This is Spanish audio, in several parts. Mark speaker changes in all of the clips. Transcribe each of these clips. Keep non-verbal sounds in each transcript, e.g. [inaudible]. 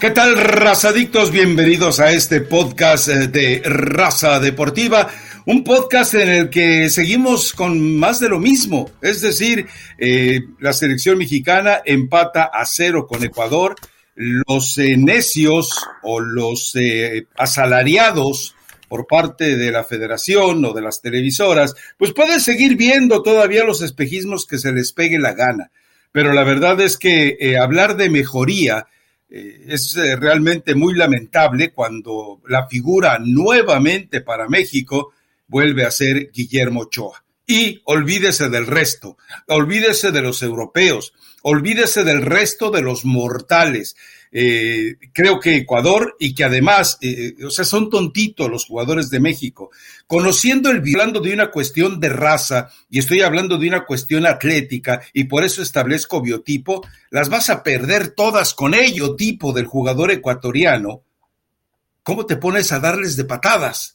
Speaker 1: ¿Qué tal, razadictos? Bienvenidos a este podcast eh, de Raza Deportiva, un podcast en el que seguimos con más de lo mismo, es decir, eh, la selección mexicana empata a cero con Ecuador, los eh, necios o los asalariados por parte de la federación o de las televisoras, pues pueden seguir viendo todavía los espejismos que se les pegue la gana, pero la verdad es que hablar de mejoría, eh, es eh, realmente muy lamentable cuando la figura nuevamente para México vuelve a ser Guillermo Ochoa. Y olvídese del resto, olvídese de los europeos, olvídese del resto de los mortales. Eh, creo que Ecuador y que además, eh, o sea, son tontitos los jugadores de México. Conociendo el hablando de una cuestión de raza y estoy hablando de una cuestión atlética y por eso establezco biotipo, las vas a perder todas con ello tipo del jugador ecuatoriano. ¿Cómo te pones a darles de patadas?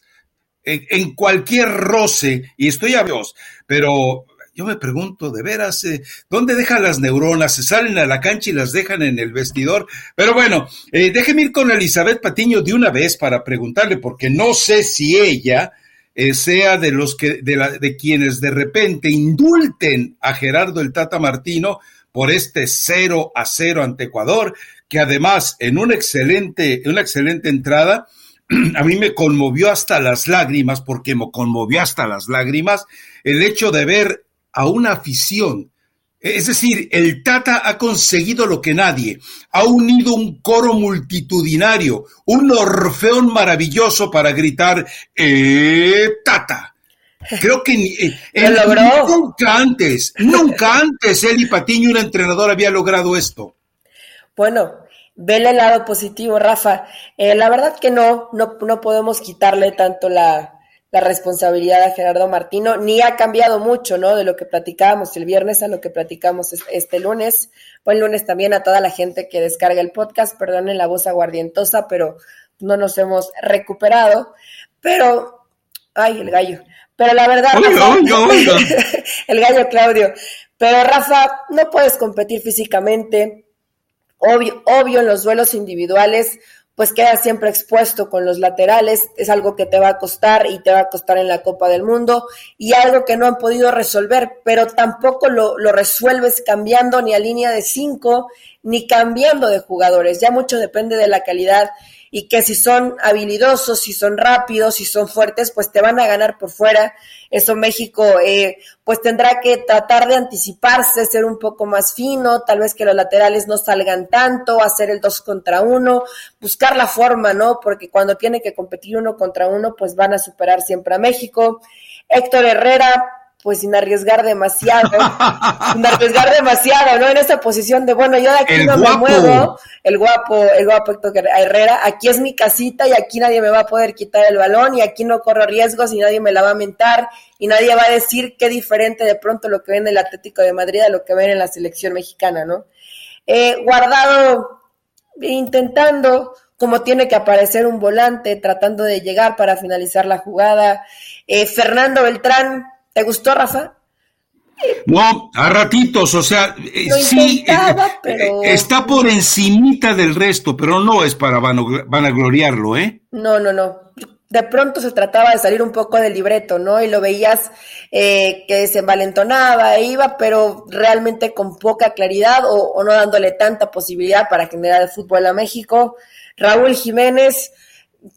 Speaker 1: En, en cualquier roce, y estoy a Dios, pero yo me pregunto, de veras, eh, ¿dónde dejan las neuronas? ¿Se salen a la cancha y las dejan en el vestidor? Pero bueno, eh, déjeme ir con Elizabeth Patiño de una vez para preguntarle, porque no sé si ella eh, sea de los que, de, la, de quienes de repente indulten a Gerardo el Tata Martino por este 0 a 0 ante Ecuador, que además en una excelente, una excelente entrada, [clears throat] a mí me conmovió hasta las lágrimas, porque me conmovió hasta las lágrimas, el hecho de ver a una afición. Es decir, el Tata ha conseguido lo que nadie. Ha unido un coro multitudinario, un orfeón maravilloso para gritar ¡Eh, Tata! Creo que
Speaker 2: eh, [laughs] logró?
Speaker 1: nunca antes, nunca antes y Patiño, un entrenador, había logrado esto.
Speaker 2: Bueno, vele el lado positivo, Rafa. Eh, la verdad que no, no, no podemos quitarle tanto la, la responsabilidad a Gerardo Martino, ni ha cambiado mucho, ¿no? De lo que platicábamos el viernes a lo que platicamos este lunes. Buen lunes también a toda la gente que descarga el podcast, perdonen la voz aguardientosa, pero no nos hemos recuperado. Pero, ay, el gallo. Pero la verdad, [laughs] el gallo Claudio. Pero Rafa, no puedes competir físicamente. Obvio, obvio en los duelos individuales pues queda siempre expuesto con los laterales, es algo que te va a costar y te va a costar en la Copa del Mundo y algo que no han podido resolver, pero tampoco lo, lo resuelves cambiando ni a línea de cinco ni cambiando de jugadores, ya mucho depende de la calidad y que si son habilidosos, si son rápidos, si son fuertes, pues te van a ganar por fuera. Eso México eh, pues tendrá que tratar de anticiparse, ser un poco más fino, tal vez que los laterales no salgan tanto, hacer el dos contra uno, buscar la forma, ¿no? Porque cuando tiene que competir uno contra uno, pues van a superar siempre a México. Héctor Herrera, pues sin arriesgar demasiado, sin arriesgar demasiado, ¿no? En esa posición de, bueno, yo de aquí no me muevo, el guapo, el guapo Héctor Herrera, aquí es mi casita y aquí nadie me va a poder quitar el balón y aquí no corro riesgos y nadie me la va a mentar y nadie va a decir qué diferente de pronto lo que ven en el Atlético de Madrid a lo que ven en la selección mexicana, ¿no? Eh, guardado intentando como tiene que aparecer un volante, tratando de llegar para finalizar la jugada. Eh, Fernando Beltrán, ¿Te gustó, Rafa?
Speaker 1: No, a ratitos, o sea, eh, sí, eh, eh, está por encimita del resto, pero no es para vanagloriarlo, ¿eh?
Speaker 2: No, no, no. De pronto se trataba de salir un poco del libreto, ¿no? Y lo veías que se envalentonaba e iba, pero realmente con poca claridad o, o no dándole tanta posibilidad para generar el fútbol a México. Raúl Jiménez,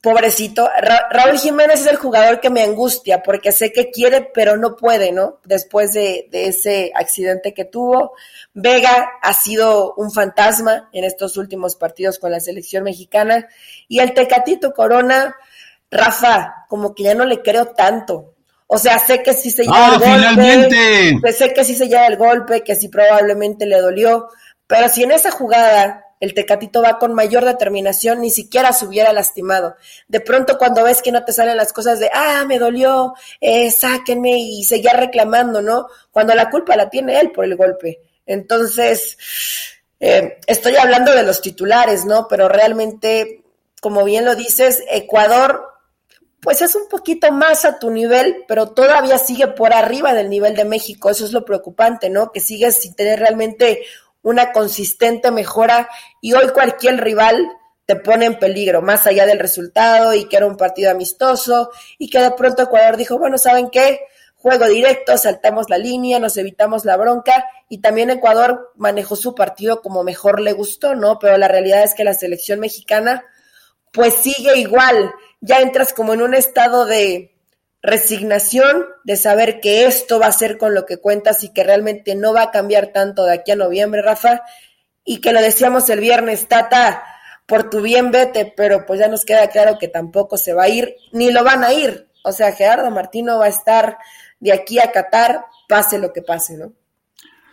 Speaker 2: pobrecito, Raúl Jiménez es el jugador que me angustia porque sé que quiere pero no puede, ¿no? Después de, ese accidente que tuvo. Vega ha sido un fantasma en estos últimos partidos con la selección mexicana y el Tecatito Corona, Rafa, como que ya no le creo tanto. O sea, sé que sí se lleva
Speaker 1: ah, el golpe,
Speaker 2: pues sé que sí se lleva el golpe, que sí probablemente le dolió, pero si en esa jugada el Tecatito va con mayor determinación, ni siquiera se hubiera lastimado. De pronto cuando ves que no te salen las cosas de, ah, me dolió, eh, sáquenme y seguía reclamando, ¿no? Cuando la culpa la tiene él por el golpe. Entonces, eh, estoy hablando de los titulares, ¿no? Pero realmente, como bien lo dices, Ecuador pues es un poquito más a tu nivel, pero todavía sigue por arriba del nivel de México. Eso es lo preocupante, ¿no? Que sigues sin tener realmente una consistente mejora y hoy cualquier rival te pone en peligro, más allá del resultado y que era un partido amistoso y que de pronto Ecuador dijo, bueno, ¿saben qué? Juego directo, saltamos la línea, nos evitamos la bronca y también Ecuador manejó su partido como mejor le gustó, ¿no? Pero la realidad es que la selección mexicana pues sigue igual, ya entras como en un estado de resignación, de saber que esto va a ser con lo que cuentas y que realmente no va a cambiar tanto de aquí a noviembre, Rafa, y que lo decíamos el viernes, Tata, por tu bien vete, pero pues ya nos queda claro que tampoco se va a ir, ni lo van a ir. O sea, Gerardo Martino va a estar de aquí a Qatar, pase lo que pase, ¿no?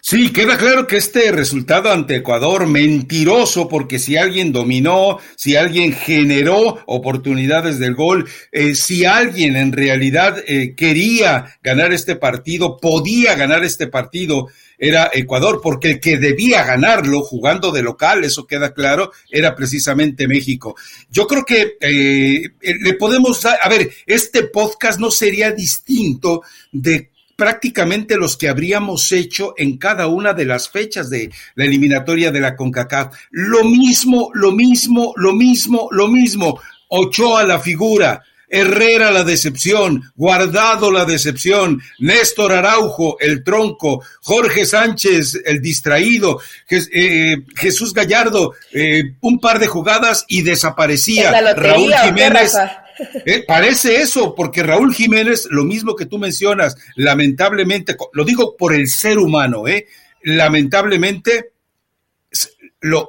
Speaker 1: Sí, queda claro que este resultado ante Ecuador mentiroso, porque si alguien dominó, si alguien generó oportunidades del gol, eh, si alguien en realidad eh, quería ganar este partido, podía ganar este partido, era Ecuador, porque el que debía ganarlo jugando de local, eso queda claro, era precisamente México. Yo creo que eh, le podemos, a ver, este podcast no sería distinto de prácticamente los que habríamos hecho en cada una de las fechas de la eliminatoria de la CONCACAF. Lo mismo, lo mismo, lo mismo, lo mismo. Ochoa la figura, Herrera la decepción, Guardado la decepción, Néstor Araujo el tronco, Jorge Sánchez el distraído, eh, Jesús Gallardo eh, un par de jugadas y desaparecía. Raúl Jiménez. Eh, parece eso, porque Raúl Jiménez, lo mismo que tú mencionas, lamentablemente, lo digo por el ser humano, ¿eh? lamentablemente lo,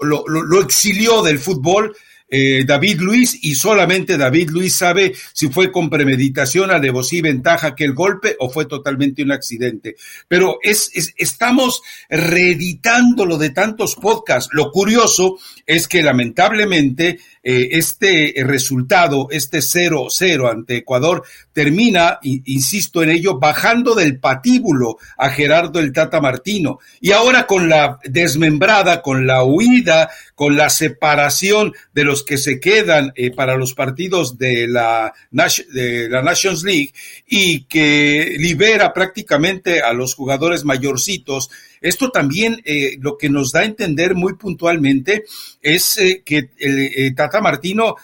Speaker 1: exilió del fútbol eh, David Luis y solamente David Luis sabe si fue con premeditación, alevosía y ventaja que el golpe o fue totalmente un accidente. Pero es, estamos reeditando lo de tantos podcasts. Lo curioso es que lamentablemente eh, este resultado, este 0-0 ante Ecuador, termina, insisto en ello, bajando del patíbulo a Gerardo el Tata Martino. Y ahora con la desmembrada, con la huida, con la separación de los que se quedan eh, para los partidos de la Nations League y que libera prácticamente a los jugadores mayorcitos, esto también eh, lo que nos da a entender muy puntualmente es eh, que el Tata Martino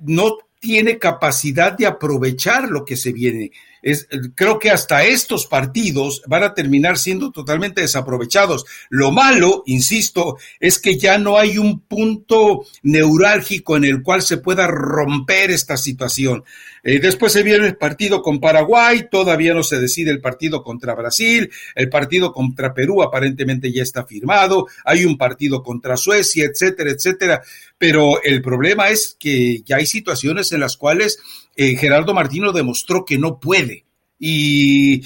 Speaker 1: no tiene capacidad de aprovechar lo que se viene creo que hasta estos partidos van a terminar siendo totalmente desaprovechados. Lo malo, insisto, es que ya no hay un punto neurálgico en el cual se pueda romper esta situación. Eh, después se viene el partido con Paraguay, todavía no se decide el partido contra Brasil, el partido contra Perú aparentemente ya está firmado, hay un partido contra Suecia, etcétera, etcétera. Pero el problema es que ya hay situaciones en las cuales eh, Gerardo Martino demostró que no puede. Y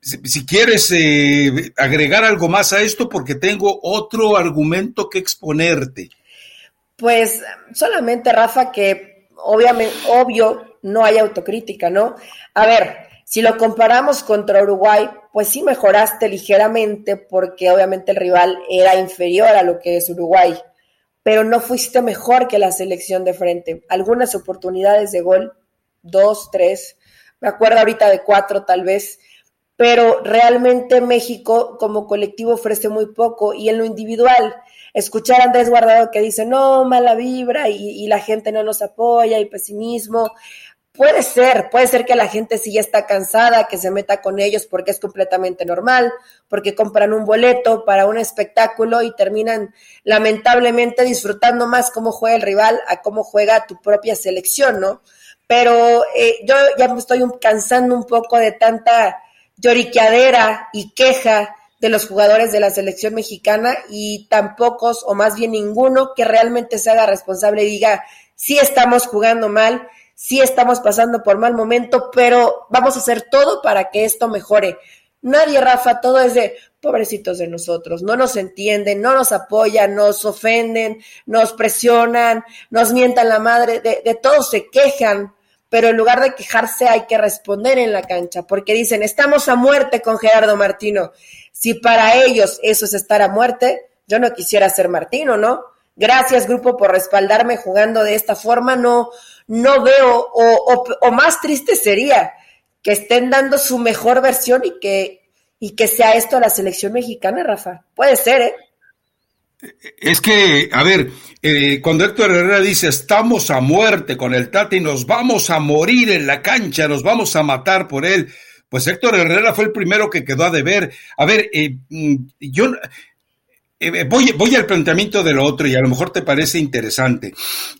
Speaker 1: si quieres eh, agregar algo más a esto, porque tengo otro argumento que exponerte.
Speaker 2: Pues solamente, Rafa, que obviamente, obvio, no hay autocrítica, ¿no? A ver, si lo comparamos contra Uruguay, pues sí mejoraste ligeramente porque obviamente el rival era inferior a lo que es Uruguay pero no fuiste mejor que la selección de frente. Algunas oportunidades de gol, dos, tres, me acuerdo ahorita de cuatro tal vez, pero realmente México como colectivo ofrece muy poco y en lo individual, escuchar a Andrés Guardado que dice, no, mala vibra y, y la gente no nos apoya y pesimismo, Puede ser, puede ser que la gente sí ya está cansada, que se meta con ellos porque es completamente normal, porque compran un boleto para un espectáculo y terminan lamentablemente disfrutando más cómo juega el rival a cómo juega tu propia selección, ¿no? Pero eh, yo ya me estoy cansando un poco de tanta lloriqueadera y queja de los jugadores de la selección mexicana y tan pocos, o más bien ninguno, que realmente se haga responsable y diga, sí estamos jugando mal, sí estamos pasando por mal momento, pero vamos a hacer todo para que esto mejore. Nadie, Rafa, todo es de pobrecitos de nosotros, no nos entienden, no nos apoyan, nos ofenden, nos presionan, nos mientan la madre, de, de todo se quejan, pero en lugar de quejarse hay que responder en la cancha, porque dicen, estamos a muerte con Gerardo Martino. Si para ellos eso es estar a muerte, yo no quisiera ser Martino, ¿no? Gracias, grupo, por respaldarme jugando de esta forma. No, no veo, o, o, más triste sería que estén dando su mejor versión y que, y que sea esto la selección mexicana, Rafa. Puede ser, ¿eh?
Speaker 1: Es que, a ver, eh, cuando Héctor Herrera dice estamos a muerte con el Tati, nos vamos a morir en la cancha, nos vamos a matar por él, pues Héctor Herrera fue el primero que quedó a deber. A ver, eh, mm, yo eh, voy, voy, al planteamiento de lo otro y a lo mejor te parece interesante.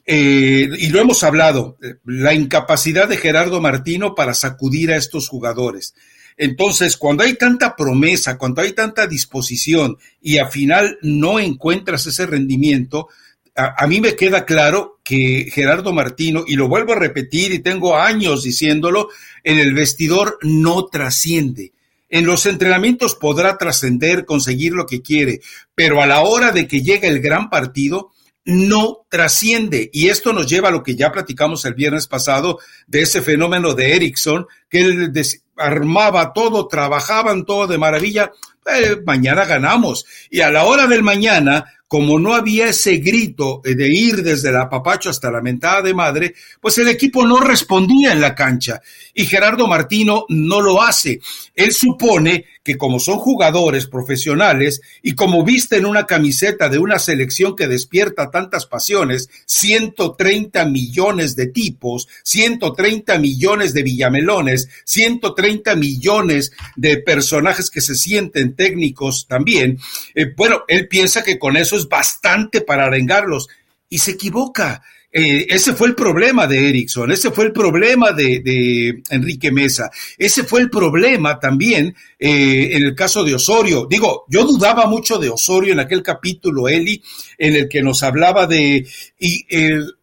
Speaker 1: y lo hemos hablado, la incapacidad de Gerardo Martino para sacudir a estos jugadores. Entonces, cuando hay tanta promesa, cuando hay tanta disposición y al final no encuentras ese rendimiento, a, mí me queda claro que Gerardo Martino, y lo vuelvo a repetir y tengo años diciéndolo, en el vestidor no trasciende. En los entrenamientos podrá trascender, conseguir lo que quiere, pero a la hora de que llegue el gran partido, no trasciende. Y esto nos lleva a lo que ya platicamos el viernes pasado de ese fenómeno de Erickson, que él armaba todo, trabajaban todo de maravilla. Eh, mañana ganamos. Y a la hora del mañana, como no había ese grito de ir desde la papacho hasta la mentada de madre, pues el equipo no respondía en la cancha. Y Gerardo Martino no lo hace. Él supone que como son jugadores profesionales y como visten una camiseta de una selección que despierta tantas pasiones, 130 millones de tipos, 130 millones de villamelones, 130 millones de personajes que se sienten técnicos también, eh, bueno, él piensa que con eso es bastante para arengarlos y se equivoca. Eh, ese fue el problema de Erickson, ese fue el problema de, Enrique Mesa, ese fue el problema también eh, en el caso de Osorio. Digo, yo dudaba mucho de Osorio en aquel capítulo, Eli, en el que nos hablaba de, y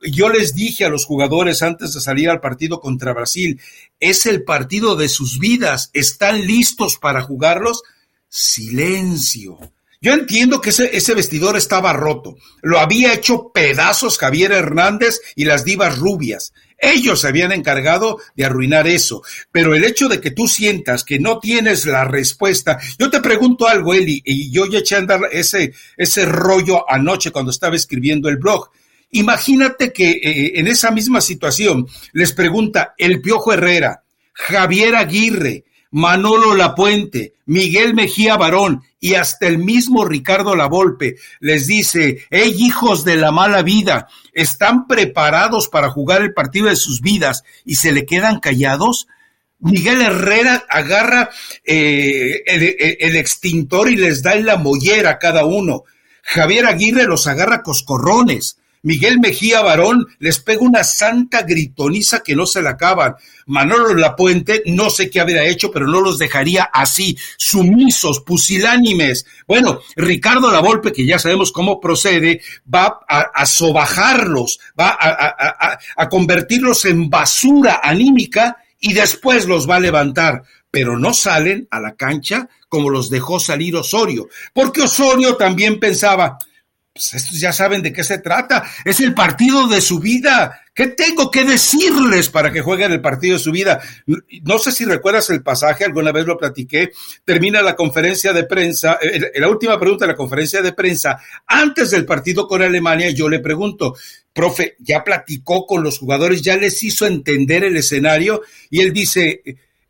Speaker 1: yo les dije a los jugadores antes de salir al partido contra Brasil, es el partido de sus vidas, ¿están listos para jugarlos? Silencio yo entiendo que ese, ese, vestidor estaba roto. Lo había hecho pedazos Javier Hernández y las divas rubias. Ellos se habían encargado de arruinar eso. Pero el hecho de que tú sientas que no tienes la respuesta. Yo te pregunto algo, Eli, y yo ya eché a andar ese, ese rollo anoche cuando estaba escribiendo el blog. Imagínate que eh, en esa misma situación les pregunta el Piojo Herrera, Javier Aguirre, Manolo Lapuente, Miguel Mejía Barón y hasta el mismo Ricardo Lavolpe les dice, hey hijos de la mala vida, ¿están preparados para jugar el partido de sus vidas y se le quedan callados? Miguel Herrera agarra eh, el, extintor y les da en la mollera a cada uno. Javier Aguirre los agarra coscorrones. Miguel Mejía Barón les pega una santa gritoniza que no se la acaban. Manolo Lapuente, no sé qué habría hecho, pero no los dejaría así, sumisos, pusilánimes. Bueno, Ricardo Lavolpe, que ya sabemos cómo procede, va a, sobajarlos, va a convertirlos en basura anímica y después los va a levantar pero no salen a la cancha como los dejó salir Osorio, porque Osorio también pensaba, pues estos ya saben de qué se trata. Es el partido de su vida. ¿Qué tengo que decirles para que jueguen el partido de su vida? No sé si recuerdas el pasaje, alguna vez lo platiqué. Termina la conferencia de prensa, eh, la última pregunta de la conferencia de prensa, antes del partido con Alemania, yo le pregunto, profe, ¿ya platicó con los jugadores? ¿Ya les hizo entender el escenario? Y él dice,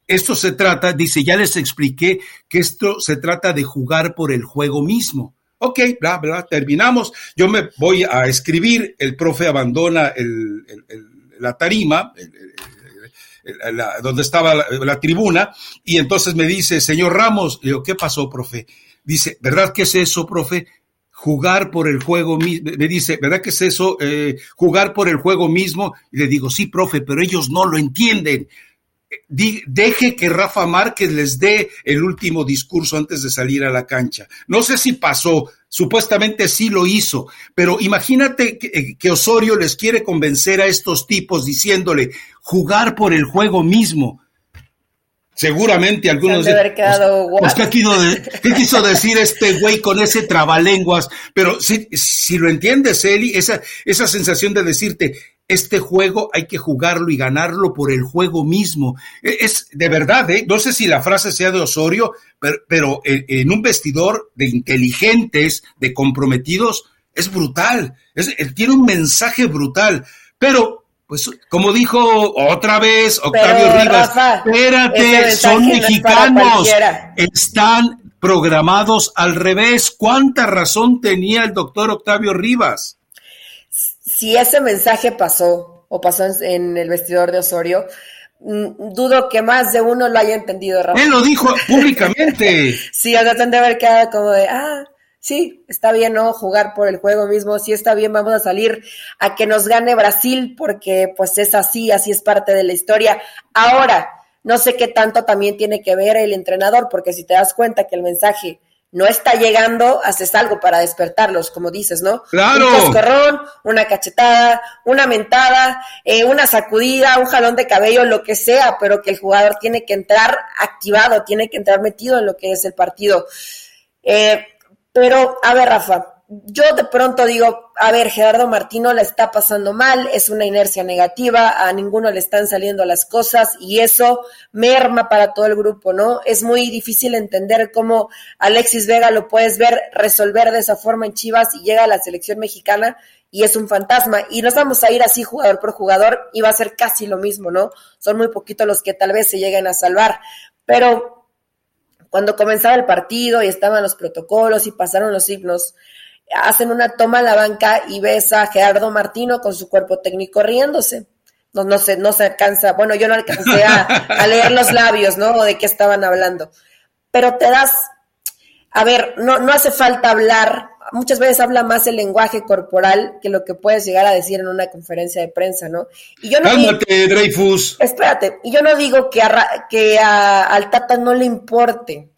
Speaker 1: esto se trata, dice, ya les expliqué que esto se trata de jugar por el juego mismo. Ok, bla, bla, terminamos. Yo me voy a escribir, el profe abandona la tarima, donde estaba la, tribuna, y entonces me dice, señor Ramos, le digo, ¿qué pasó, profe? Dice, ¿verdad que es eso, profe? Jugar por el juego mismo. Me dice, ¿verdad que es eso? Eh, jugar por el juego mismo. Y le digo, sí, profe, pero ellos no lo entienden deje que Rafa Márquez les dé el último discurso antes de salir a la cancha. No sé si pasó, supuestamente sí lo hizo, pero imagínate que, eh, Osorio les quiere convencer a estos tipos diciéndole jugar por el juego mismo. Seguramente algunos de, pues, ¿qué, quiso decir este güey con ese trabalenguas? Pero si, si lo entiendes, Eli, esa, esa sensación de decirte, este juego hay que jugarlo y ganarlo por el juego mismo. E, es de verdad, ¿eh? no sé si la frase sea de Osorio, pero, en un vestidor de inteligentes, de comprometidos, es brutal. Es, él tiene un mensaje brutal. Pero, pues, como dijo otra vez Octavio Rivas, espérate, son mexicanos, están programados al revés. ¿Cuánta razón tenía el doctor Octavio Rivas?
Speaker 2: Si ese mensaje pasó o pasó en el vestidor de Osorio, mm, dudo que más de uno lo haya entendido,
Speaker 1: Él lo dijo [laughs] públicamente.
Speaker 2: sí, o sea, de haber quedado como de, ah, sí, está bien, ¿no? Jugar por el juego mismo, sí está bien, vamos a salir a que nos gane Brasil, porque pues es así, así es parte de la historia. Ahora, no sé qué tanto también tiene que ver el entrenador, porque si te das cuenta que el mensaje no está llegando, haces algo para despertarlos, como dices, ¿no?
Speaker 1: Claro.
Speaker 2: Un coscorrón, una cachetada, una mentada, eh, una sacudida, un jalón de cabello, lo que sea, pero que el jugador tiene que entrar activado, tiene que entrar metido en lo que es el partido. Eh, pero, a ver, Rafa, yo de pronto digo, a ver, Gerardo Martino la está pasando mal, es una inercia negativa, a ninguno le están saliendo las cosas y eso merma para todo el grupo, ¿no? Es muy difícil entender cómo Alexis Vega lo puedes ver resolver de esa forma en Chivas y llega a la selección mexicana y es un fantasma. Y nos vamos a ir así jugador por jugador y va a ser casi lo mismo, ¿no? Son muy poquitos los que tal vez se lleguen a salvar. Pero cuando comenzaba el partido y estaban los protocolos y pasaron los signos, hacen una toma a la banca y ves a Gerardo Martino con su cuerpo técnico riéndose. No, no se, no se alcanza, bueno, yo no alcancé a, leer los labios, ¿no? O de qué estaban hablando. Pero te das, a ver, no, no hace falta hablar, muchas veces habla más el lenguaje corporal que lo que puedes llegar a decir en una conferencia de prensa, ¿no?
Speaker 1: Y yo no Cálmate, Dreyfus.
Speaker 2: Espérate, y yo no digo que, que a, al Tata no le importe,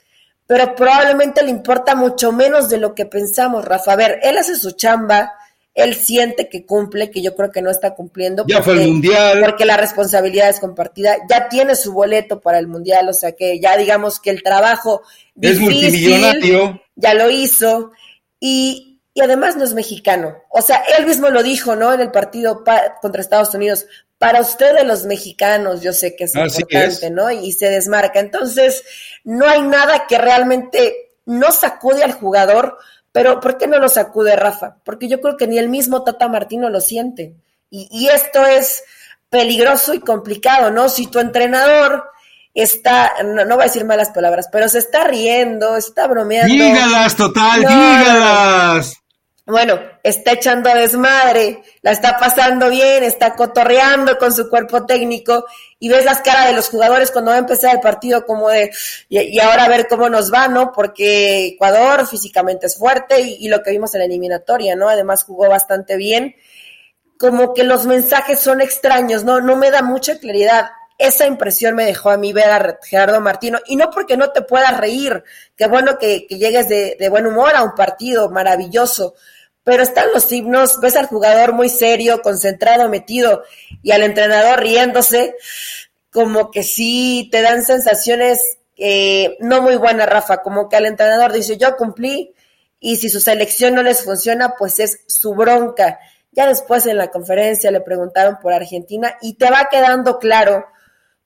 Speaker 2: pero probablemente le importa mucho menos de lo que pensamos, Rafa. A ver, él hace su chamba, él siente que cumple, que yo creo que no está cumpliendo.
Speaker 1: Ya fue el mundial.
Speaker 2: Porque la responsabilidad es compartida, ya tiene su boleto para el mundial, o sea que ya digamos que el trabajo
Speaker 1: es multimillonario.
Speaker 2: Ya lo hizo y, y además no es mexicano. O sea, él mismo lo dijo, ¿no? En el partido contra Estados Unidos para ustedes los mexicanos, yo sé que es importante, ¿no? Y se desmarca. Entonces, no hay nada que realmente no sacude al jugador, pero ¿por qué no lo sacude Rafa? Porque yo creo que ni el mismo Tata Martino lo siente. Y, esto es peligroso y complicado, ¿no? Si tu entrenador está, no, voy a decir malas palabras, pero se está riendo, está bromeando.
Speaker 1: Dígalas, total, dígalas
Speaker 2: bueno, está echando desmadre, la está pasando bien, está cotorreando con su cuerpo técnico y ves las caras de los jugadores cuando va a empezar el partido como de, y, ahora a ver cómo nos va, ¿no? Porque Ecuador físicamente es fuerte y, lo que vimos en la eliminatoria, ¿no? Además jugó bastante bien. Como que los mensajes son extraños, ¿no? No me da mucha claridad. Esa impresión me dejó a mí ver a Gerardo Martino, y no porque no te puedas reír, qué bueno que, llegues de, buen humor a un partido maravilloso, pero están los himnos, ves al jugador muy serio, concentrado, metido, y al entrenador riéndose, como que sí te dan sensaciones eh, no muy buenas, Rafa, como que al entrenador dice, yo cumplí, y si su selección no les funciona, pues es su bronca. Ya después en la conferencia le preguntaron por Argentina y te va quedando claro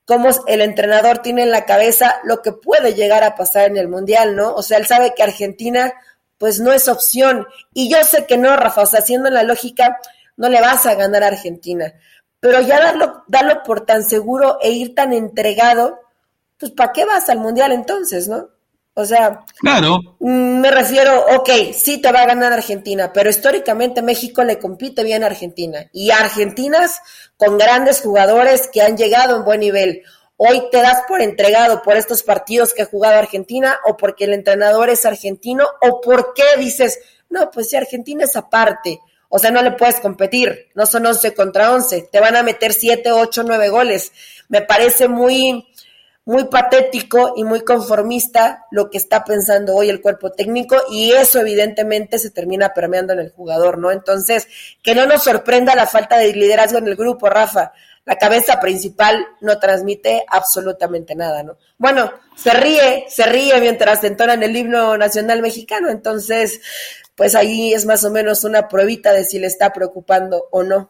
Speaker 2: cómo el entrenador tiene en la cabeza lo que puede llegar a pasar en el Mundial, ¿no? O sea, él sabe que Argentina pues no es opción. Y yo sé que no, Rafa, o sea, haciendo la lógica, no le vas a ganar a Argentina. Pero ya darlo, darlo por tan seguro e ir tan entregado, pues ¿para qué vas al Mundial entonces, no? O sea,
Speaker 1: claro.
Speaker 2: Mm, me refiero, ok, sí te va a ganar Argentina, pero históricamente México le compite bien a Argentina. Y Argentinas con grandes jugadores que han llegado en buen nivel hoy te das por entregado por estos partidos que ha jugado Argentina o porque el entrenador es argentino o por qué dices, no, pues si Argentina es aparte, o sea, no le puedes competir, no son 11 contra 11, te van a meter 7, 8, 9 goles. Me parece muy, muy patético y muy conformista lo que está pensando hoy el cuerpo técnico y eso evidentemente se termina permeando en el jugador, ¿no? Entonces, que no nos sorprenda la falta de liderazgo en el grupo, Rafa la cabeza principal no transmite absolutamente nada, ¿no? Bueno, se ríe, se ríe mientras entonan el himno nacional mexicano, entonces, pues ahí es más o menos una pruebita de si le está preocupando o no.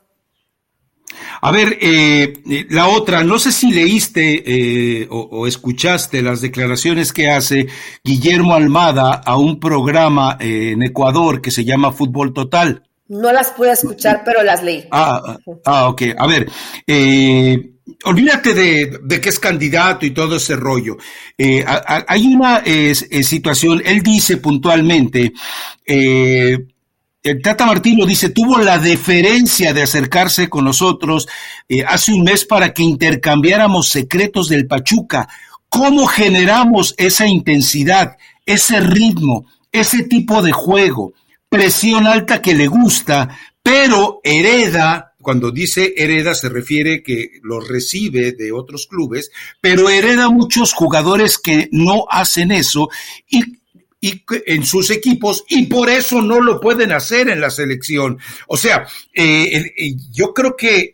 Speaker 1: A ver, eh, la otra, no sé si leíste eh, o, o, escuchaste las declaraciones que hace Guillermo Almada a un programa eh, en Ecuador que se llama Fútbol Total.
Speaker 2: No las pude escuchar, pero las leí.
Speaker 1: Ah, ah ok. A ver, eh, olvídate de, que es candidato y todo ese rollo. Eh, hay una situación, él dice puntualmente, el Tata Martino dice, tuvo la deferencia de acercarse con nosotros hace un mes para que intercambiáramos secretos del Pachuca. ¿Cómo generamos esa intensidad, ese ritmo, ese tipo de juego? Presión alta que le gusta, pero hereda, cuando dice hereda se refiere que lo recibe de otros clubes, pero hereda muchos jugadores que no hacen eso y y en sus equipos y por eso no lo pueden hacer en la selección. O sea, eh, yo creo que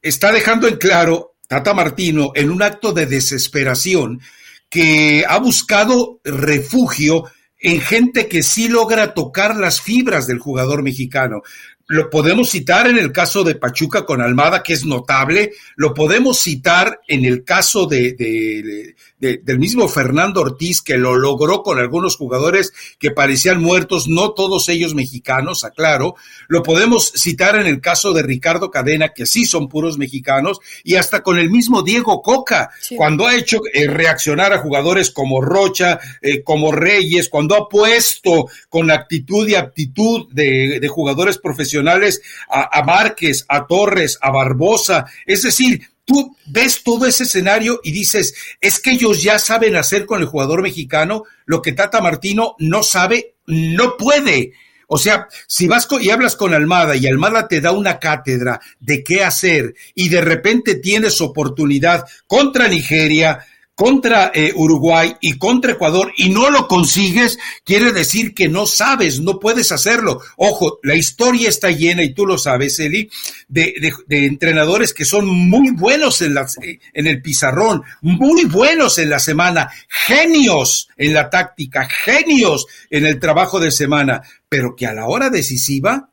Speaker 1: está dejando en claro Tata Martino en un acto de desesperación que ha buscado refugio en gente que sí logra tocar las fibras del jugador mexicano. Lo podemos citar en el caso de Pachuca con Almada, que es notable. Lo podemos citar en el caso de, del mismo Fernando Ortiz, que lo logró con algunos jugadores que parecían muertos, no todos ellos mexicanos, aclaro. Lo podemos citar en el caso de Ricardo Cadena, que sí son puros mexicanos, y hasta con el mismo Diego Coca, cuando ha hecho eh, reaccionar a jugadores como Rocha, eh, como Reyes, cuando ha puesto con actitud y aptitud de, de jugadores profesionales a, Márquez, a Torres, a Barbosa. Es decir, tú ves todo ese escenario y dices, es que ellos ya saben hacer con el jugador mexicano lo que Tata Martino no sabe, no puede. O sea, si vas y hablas con Almada y Almada te da una cátedra de qué hacer y de repente tienes oportunidad contra Nigeria, contra eh, Uruguay y contra Ecuador y no lo consigues, quiere decir que no sabes, no puedes hacerlo. Ojo, la historia está llena, y tú lo sabes, Eli, de, de, entrenadores que son muy buenos en, la, en el pizarrón, muy buenos en la semana, genios en la táctica, genios en el trabajo de semana, pero que a la hora decisiva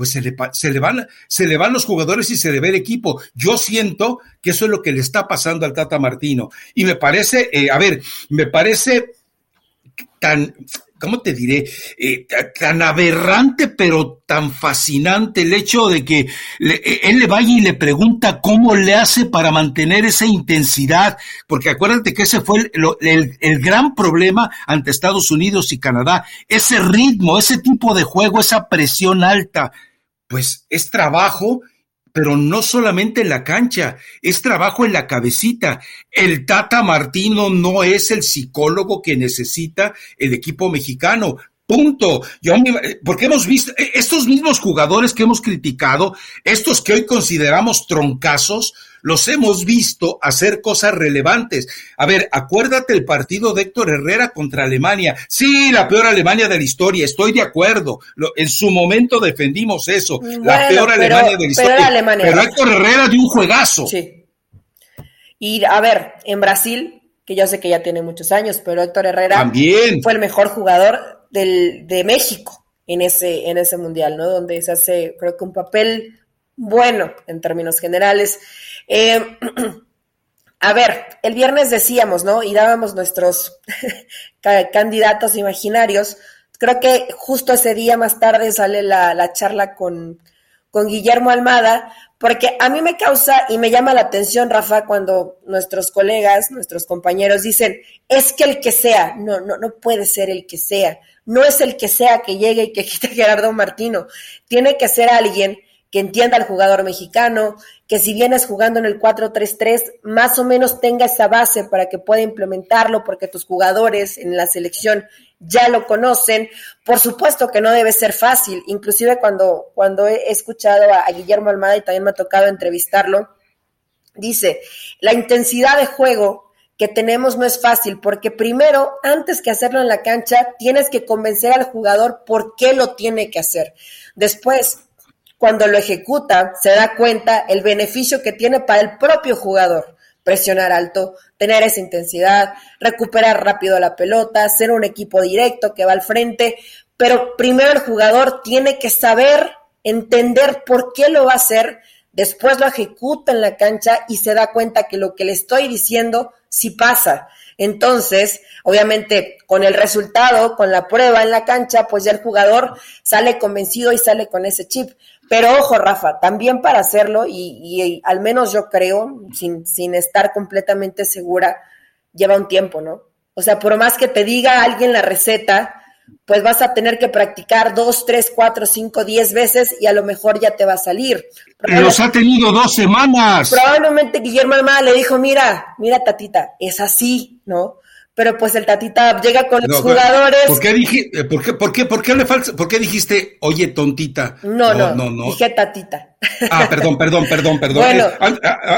Speaker 1: pues se le, van, se le van los jugadores y se le ve el equipo. Yo siento que eso es lo que le está pasando al Tata Martino. Y me parece, eh, a ver, me parece tan, ¿cómo te diré? Eh, tan aberrante, pero tan fascinante el hecho de que eh, él le vaya y le pregunta cómo le hace para mantener esa intensidad, porque acuérdate que ese fue el, el, gran problema ante Estados Unidos y Canadá, ese ritmo, ese tipo de juego, esa presión alta pues es trabajo, pero no solamente en la cancha, es trabajo en la cabecita. El Tata Martino no es el psicólogo que necesita el equipo mexicano. Punto. Yo, porque hemos visto e, estos mismos jugadores que hemos criticado, estos que hoy consideramos troncazos, los hemos visto hacer cosas relevantes. A ver, acuérdate el partido de Héctor Herrera contra Alemania. Sí, la peor Alemania de la historia, estoy de acuerdo. en su momento defendimos eso, la peor Alemania de la historia. pero Héctor Herrera de un juegazo.
Speaker 2: Sí. Y a ver, en Brasil, que yo sé que ya tiene muchos años, pero Héctor Herrera
Speaker 1: También.
Speaker 2: fue el mejor jugador del, de México en ese, en ese mundial, ¿no? Donde se hace, creo que un papel bueno en términos generales. Eh, [clears throat] a ver, el viernes decíamos, ¿no? Y dábamos nuestros [laughs] candidatos imaginarios. Creo que justo ese día más tarde sale la, charla con, con Guillermo Almada, porque a mí me causa y me llama la atención, Rafa, cuando nuestros colegas, nuestros compañeros dicen, es que el que sea, no, no, no puede ser el que sea, no es el que sea que llegue y que [laughs] quite Gerardo Martino, tiene que ser alguien que entienda al jugador mexicano, que si vienes jugando en el 4-3-3, más o menos tenga esa base para que pueda implementarlo, porque tus jugadores en la selección ya lo conocen. Por supuesto que no debe ser fácil, inclusive cuando, cuando he escuchado a, Guillermo Almada y también me ha tocado entrevistarlo, dice, la intensidad de juego que tenemos no es fácil, porque primero, antes que hacerlo en la cancha, tienes que convencer al jugador por qué lo tiene que hacer. Después, cuando lo ejecuta, se da cuenta el beneficio que tiene para el propio jugador. Presionar alto, tener esa intensidad, recuperar rápido la pelota, ser un equipo directo que va al frente, pero primero el jugador tiene que saber, entender por qué lo va a hacer, después lo ejecuta en la cancha y se da cuenta que lo que le estoy diciendo sí pasa. Entonces, obviamente, con el resultado, con la prueba en la cancha, pues ya el jugador sale convencido y sale con ese chip. Pero ojo, Rafa, también para hacerlo, y, al menos yo creo, sin, sin estar completamente segura, lleva un tiempo, ¿no? O sea, por más que te diga alguien la receta, pues vas a tener que practicar dos, tres, cuatro, cinco, diez veces y a lo mejor ya te va a salir.
Speaker 1: Los ha tenido dos semanas.
Speaker 2: Probablemente Guillermo Almada le dijo, mira, mira tatita, es así, ¿no? Pero pues el Tatita llega con los jugadores.
Speaker 1: ¿Por qué, dije, eh, por qué, por qué, por qué le falta, por qué dijiste, oye, tontita?
Speaker 2: No, no, no, no. dije Tatita.
Speaker 1: Ah, perdón, perdón, perdón, perdón. Bueno,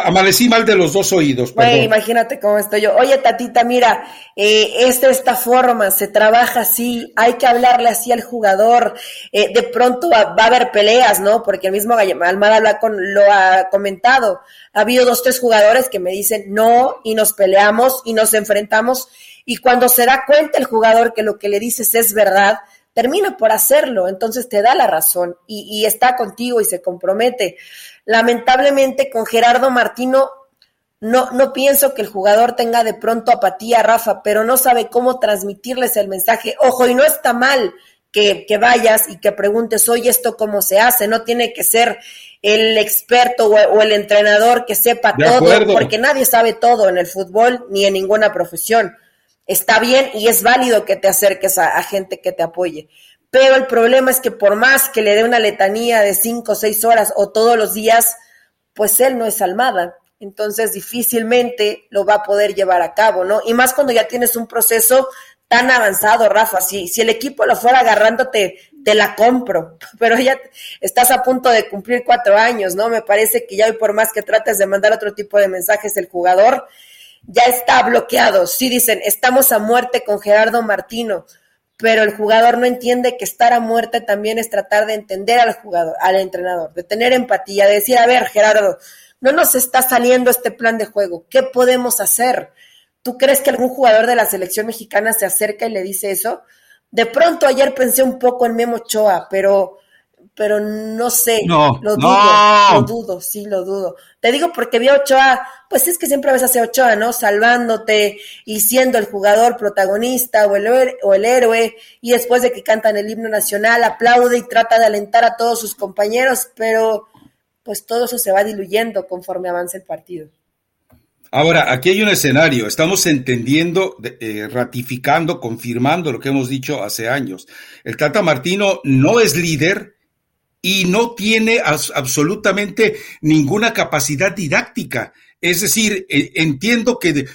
Speaker 1: amanecí mal de los dos oídos.
Speaker 2: Bueno, imagínate cómo estoy yo. Oye, Tatita, mira, eh, esta esta forma, se trabaja así, hay que hablarle así al jugador. Eh, de pronto va, a haber peleas, ¿no? Porque el mismo Almada con, lo ha comentado. Ha habido dos, tres jugadores que me dicen no y nos peleamos y nos enfrentamos y cuando se da cuenta el jugador que lo que le dices es verdad, termina por hacerlo, entonces te da la razón y, está contigo y se compromete. Lamentablemente con Gerardo Martino no, no pienso que el jugador tenga de pronto apatía, Rafa, pero no sabe cómo transmitirles el mensaje. Ojo, y no está mal que, vayas y que preguntes, oye, ¿esto cómo se hace? No tiene que ser el experto o, el entrenador que sepa todo, porque nadie sabe todo en el fútbol ni en ninguna profesión está bien y es válido que te acerques a, gente que te apoye. Pero el problema es que por más que le dé una letanía de cinco o seis horas o todos los días, pues él no es Almada. Entonces difícilmente lo va a poder llevar a cabo, ¿no? Y más cuando ya tienes un proceso tan avanzado, Rafa. Si, si el equipo lo fuera agarrando, te, te la compro. [laughs] Pero ya estás a punto de cumplir cuatro años, ¿no? Me parece que ya hoy por más que trates de mandar otro tipo de mensajes el jugador, ya está bloqueado. Sí dicen, estamos a muerte con Gerardo Martino, pero el jugador no entiende que estar a muerte también es tratar de entender al jugador, al entrenador, de tener empatía, de decir, a ver, Gerardo, no nos está saliendo este plan de juego, ¿qué podemos hacer? ¿Tú crees que algún jugador de la selección mexicana se acerca y le dice eso? De pronto ayer pensé un poco en Memo Ochoa, pero pero no sé,
Speaker 1: no,
Speaker 2: lo dudo, lo dudo, sí lo dudo. Te digo porque vi a Ochoa, pues es que siempre ves a Ochoa, ¿no? Salvándote y siendo el jugador protagonista o el, o el héroe, y después de que cantan el himno nacional, aplaude y trata de alentar a todos sus compañeros, pero pues todo eso se va diluyendo conforme avanza el partido.
Speaker 1: Ahora, aquí hay un escenario, estamos entendiendo, eh, ratificando, confirmando lo que hemos dicho hace años. El Tata Martino no es líder, y no tiene absolutamente ninguna capacidad didáctica. Es decir, e, entiendo que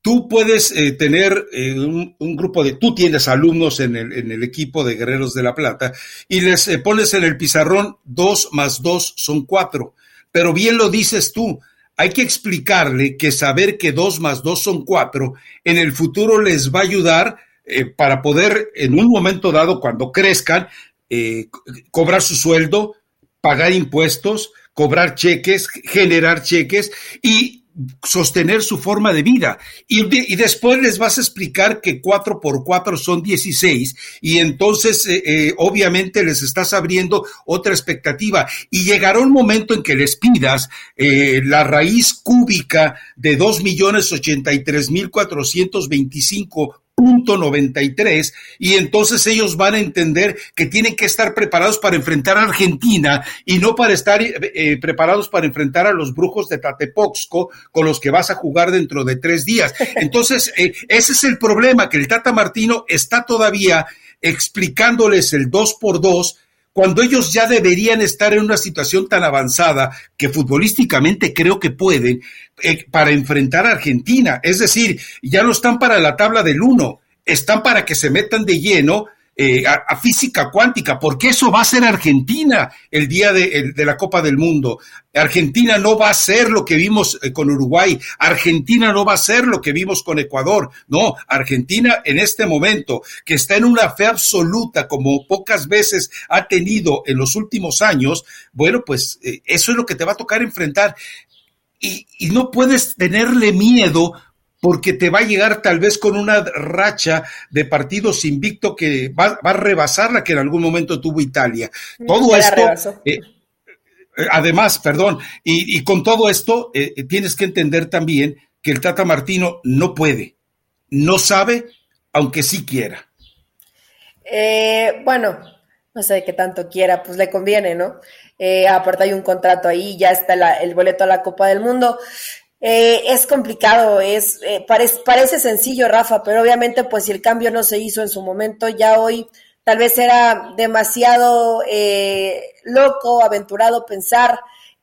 Speaker 1: tú puedes eh, tener eh, un, grupo de, tú tienes alumnos en el, en el, equipo de Guerreros de la Plata y les eh, pones en el pizarrón dos más dos son cuatro. Pero bien lo dices tú, hay que explicarle que saber que dos más dos son cuatro en el futuro les va a ayudar para poder en un momento dado, cuando crezcan, eh, cobrar su sueldo, pagar impuestos, cobrar cheques, generar cheques y sostener su forma de vida. Y, después les vas a explicar que 4 por 4 son 16 y entonces eh, eh, obviamente les estás abriendo otra expectativa y llegará un momento en que les pidas la raíz cúbica de 2 millones 83 mil 425 punto 93 y entonces ellos van a entender que tienen que estar preparados para enfrentar a Argentina y no para estar eh, eh, preparados para enfrentar a los brujos de Tatepoxco con los que vas a jugar dentro de tres días. [laughs] Entonces, eh, ese es el problema, que el Tata Martino está todavía explicándoles el dos por dos cuando ellos ya deberían estar en una situación tan avanzada que futbolísticamente creo que pueden eh, para enfrentar a Argentina. Es decir, ya no están para la tabla del uno, están para que se metan de lleno eh, a, física cuántica, porque eso va a ser Argentina el día de, la Copa del Mundo. Argentina no va a ser lo que vimos eh, con Uruguay, Argentina no va a ser lo que vimos con Ecuador, no, Argentina en este momento, que está en una fe absoluta como pocas veces ha tenido en los últimos años, bueno, pues eh, eso es lo que te va a tocar enfrentar. Y, y no puedes tenerle miedo porque te va a llegar tal vez con una racha de invicto que va, a rebasar la que en algún momento tuvo Italia. Mm, todo esto, eh, eh, además, perdón, y, con todo esto eh, tienes que entender también que el Tata Martino no puede, no sabe, aunque sí quiera.
Speaker 2: bueno, no sé qué tanto quiera, pues le conviene, ¿no? Eh, aparte hay un contrato ahí, ya está el boleto a la Copa del Mundo. Eh, es complicado, es eh, parece, parece sencillo, Rafa, pero obviamente pues si el cambio no se hizo en su momento, ya hoy tal vez era demasiado loco, aventurado pensar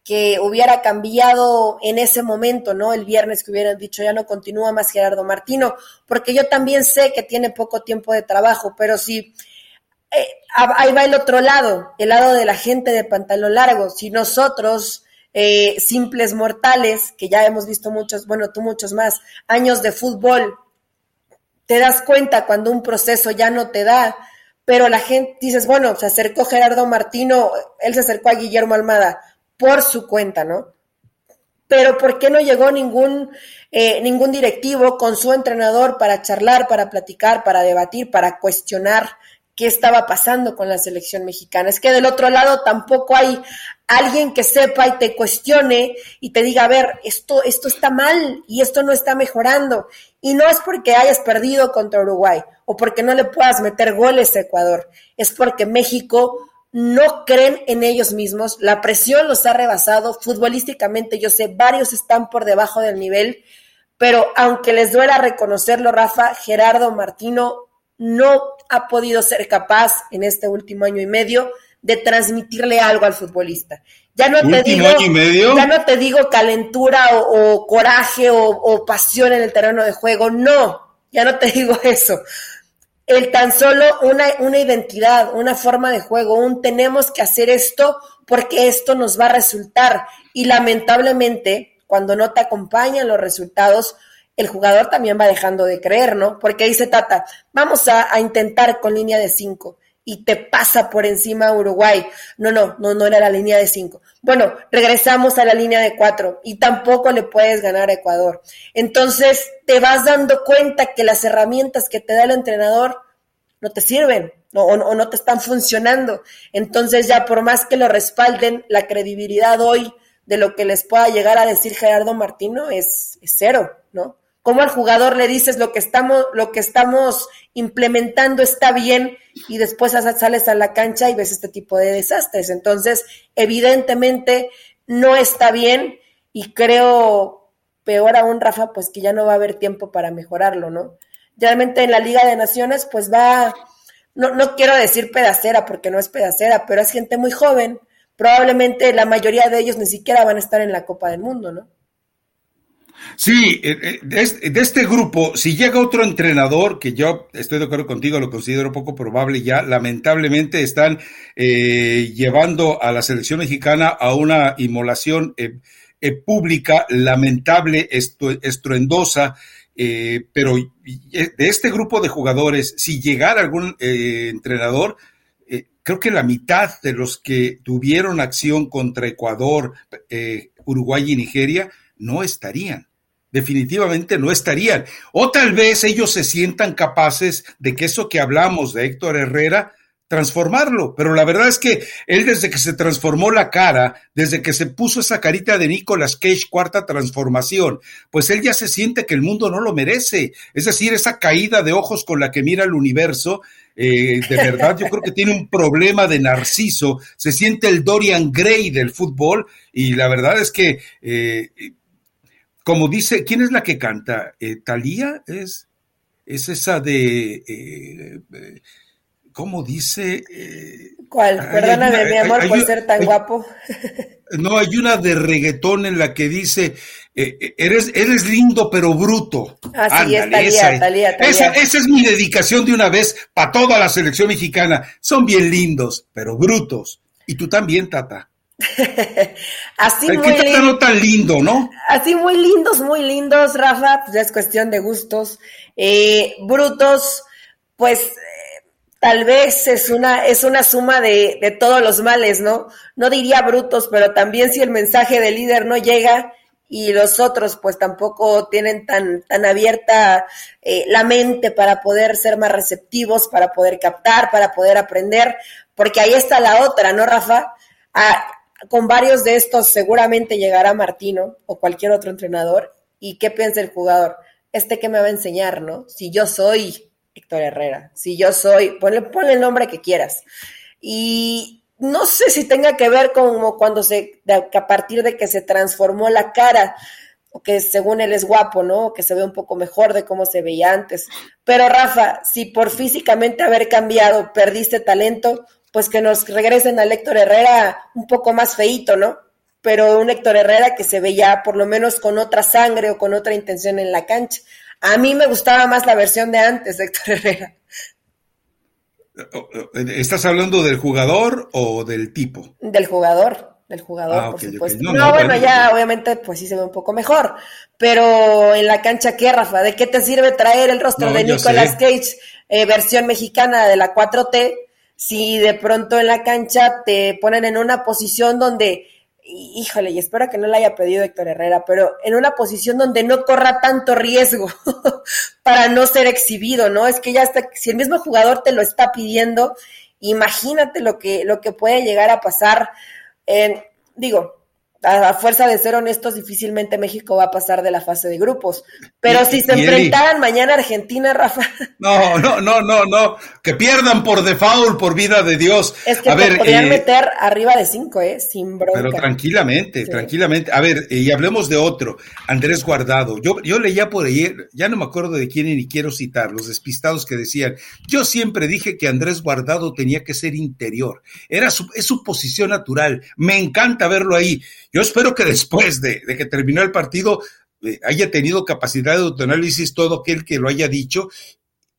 Speaker 2: que hubiera cambiado en ese momento, ¿no? El viernes que hubieran dicho ya no continúa más Gerardo Martino, porque yo también sé que tiene poco tiempo de trabajo, pero si eh, ahí va el otro lado, el lado de la gente de pantalón largo, si nosotros eh, simples mortales, que ya hemos visto muchos, bueno, tú muchos más, años de fútbol, te das cuenta cuando un proceso ya no te da, pero la gente dices, bueno, se acercó Gerardo Martino, él se acercó a Guillermo Almada, por su cuenta, ¿no? Pero ¿por qué no llegó ningún, eh, ningún directivo con su entrenador para charlar, para platicar, para debatir, para cuestionar qué estaba pasando con la selección mexicana? Es que del otro lado tampoco hay alguien que sepa y te cuestione y te diga, a ver, esto, esto está mal y esto no está mejorando. Y no es porque hayas perdido contra Uruguay o porque no le puedas meter goles a Ecuador, es porque México no creen en ellos mismos, la presión los ha rebasado, futbolísticamente yo sé, varios están por debajo del nivel, pero aunque les duela reconocerlo, Rafa, Gerardo Martino no ha podido ser capaz en este último año y medio de transmitirle algo al futbolista. Ya no te digo, ya no te digo calentura o, coraje o, o pasión en el terreno de juego, no, ya no te [laughs] digo eso el tan solo una, una identidad, una forma de juego, un tenemos que hacer esto porque esto nos va a resultar. Y lamentablemente, cuando no te acompañan los resultados, el jugador también va dejando de creer, ¿no? Porque dice Tata, vamos a, a intentar con línea de cinco y te pasa por encima Uruguay. No, no, no, no era la línea de cinco. Bueno, regresamos a la línea de cuatro y tampoco le puedes ganar a Ecuador. Entonces te vas dando cuenta que las herramientas que te da el entrenador no te sirven o, no te están funcionando. Entonces ya por más que lo respalden, la credibilidad hoy de lo que les pueda llegar a decir Gerardo Martino es cero, ¿no? Cómo al jugador le dices lo que estamos, lo que estamos implementando está bien y después sales a la cancha y ves este tipo de desastres. Entonces, evidentemente no está bien y creo, peor aún, Rafa, pues que ya no va a haber tiempo para mejorarlo, ¿no? Realmente en la Liga de Naciones, pues va, no, no quiero decir pedacera porque no es pedacera, pero es gente muy joven. Probablemente la mayoría de ellos ni siquiera van a estar en la Copa del Mundo, ¿no?
Speaker 1: Sí, eh, eh, de este grupo, si llega otro entrenador, que yo estoy de acuerdo contigo, lo considero poco probable ya, lamentablemente están eh, llevando a la selección mexicana a una inmolación pública lamentable, estruendosa, pero de este grupo de jugadores, si llegara algún entrenador, creo que la mitad de los que tuvieron acción contra Ecuador, Uruguay y Nigeria, no estarían definitivamente no estarían. O tal vez ellos se sientan capaces de que eso que hablamos de Héctor Herrera, transformarlo. Pero la verdad es que él desde que se transformó la cara, desde que se puso esa carita de Nicolas Cage, cuarta transformación, pues él ya se siente que el mundo no lo merece. Es decir, esa caída de ojos con la que mira el universo, eh, de verdad yo creo que tiene un problema de narciso, se siente el Dorian Gray del fútbol y la verdad es que eh, como dice, ¿quién es la que canta? Eh, ¿Talía? Es, es esa de, eh, eh, ¿cómo dice?
Speaker 2: ¿Cuál? Perdóname, mi amor, por ser tan guapo. [laughs]
Speaker 1: No, hay una de reggaetón en la que dice, eres, eres lindo pero bruto.
Speaker 2: Así es, Talía, Talía,
Speaker 1: Esa, esa es mi dedicación de una vez para toda la selección mexicana. Son bien lindos, pero brutos. Y tú también, Tata. [laughs]
Speaker 2: así
Speaker 1: muy no tan lindo, ¿no?
Speaker 2: Así muy lindos, muy lindos, Rafa, pues ya es cuestión de gustos. Eh, brutos, pues eh, tal vez es una, es una suma de, de, todos los males, ¿no? No diría brutos, pero también si el mensaje del líder no llega y los otros pues tampoco tienen tan, tan abierta eh, la mente para poder ser más receptivos, para poder captar, para poder aprender, porque ahí está la otra, ¿no, Rafa? Ah, con varios de estos seguramente llegará Martino o cualquier otro entrenador. ¿Y qué piensa el jugador? Este que me va a enseñar, ¿no? Si yo soy Héctor Herrera, si yo soy, ponle, ponle el nombre que quieras. Y no sé si tenga que ver con cuando se, a partir de que se transformó la cara, que según él es guapo, ¿no? Que se ve un poco mejor de cómo se veía antes. Pero Rafa, si por físicamente haber cambiado perdiste talento, pues que nos regresen a Héctor Herrera un poco más feito, ¿no? Pero un Héctor Herrera que se veía por lo menos con otra sangre o con otra intención en la cancha. A mí me gustaba más la versión de antes de Héctor Herrera.
Speaker 1: ¿Estás hablando del jugador o del tipo?
Speaker 2: Del jugador, del jugador, ah, por supuesto. No, bueno, ya obviamente pues sí se ve un poco mejor, pero en la cancha, ¿qué, Rafa? ¿De qué te sirve traer el rostro de Nicolas Cage, eh, versión mexicana de la 4T, si de pronto en la cancha te ponen en una posición donde híjole, y espero que no le haya pedido Héctor Herrera, pero en una posición donde no corra tanto riesgo [laughs] para no ser exhibido, ¿no? Es que ya está, si el mismo jugador te lo está pidiendo, imagínate lo que, lo que puede llegar a pasar. digo, a, fuerza de ser honestos, difícilmente México va a pasar de la fase de grupos. Pero si se enfrentaran mañana Argentina, Rafa.
Speaker 1: No, no, no, no, no. Que pierdan por default, por vida de Dios.
Speaker 2: Es que a ver, podrían eh, meter arriba de cinco, ¿eh? Sin bronca.
Speaker 1: Pero tranquilamente, tranquilamente. A ver, y hablemos de otro, Andrés Guardado. Yo, yo leía por ahí, ya no me acuerdo de quién y ni quiero citar, los despistados que decían, yo siempre dije que Andrés Guardado tenía que ser interior. Era su, es su posición natural. Me encanta verlo ahí. Yo espero que después de, que terminó el partido eh, haya tenido capacidad de autoanálisis todo aquel que lo haya dicho,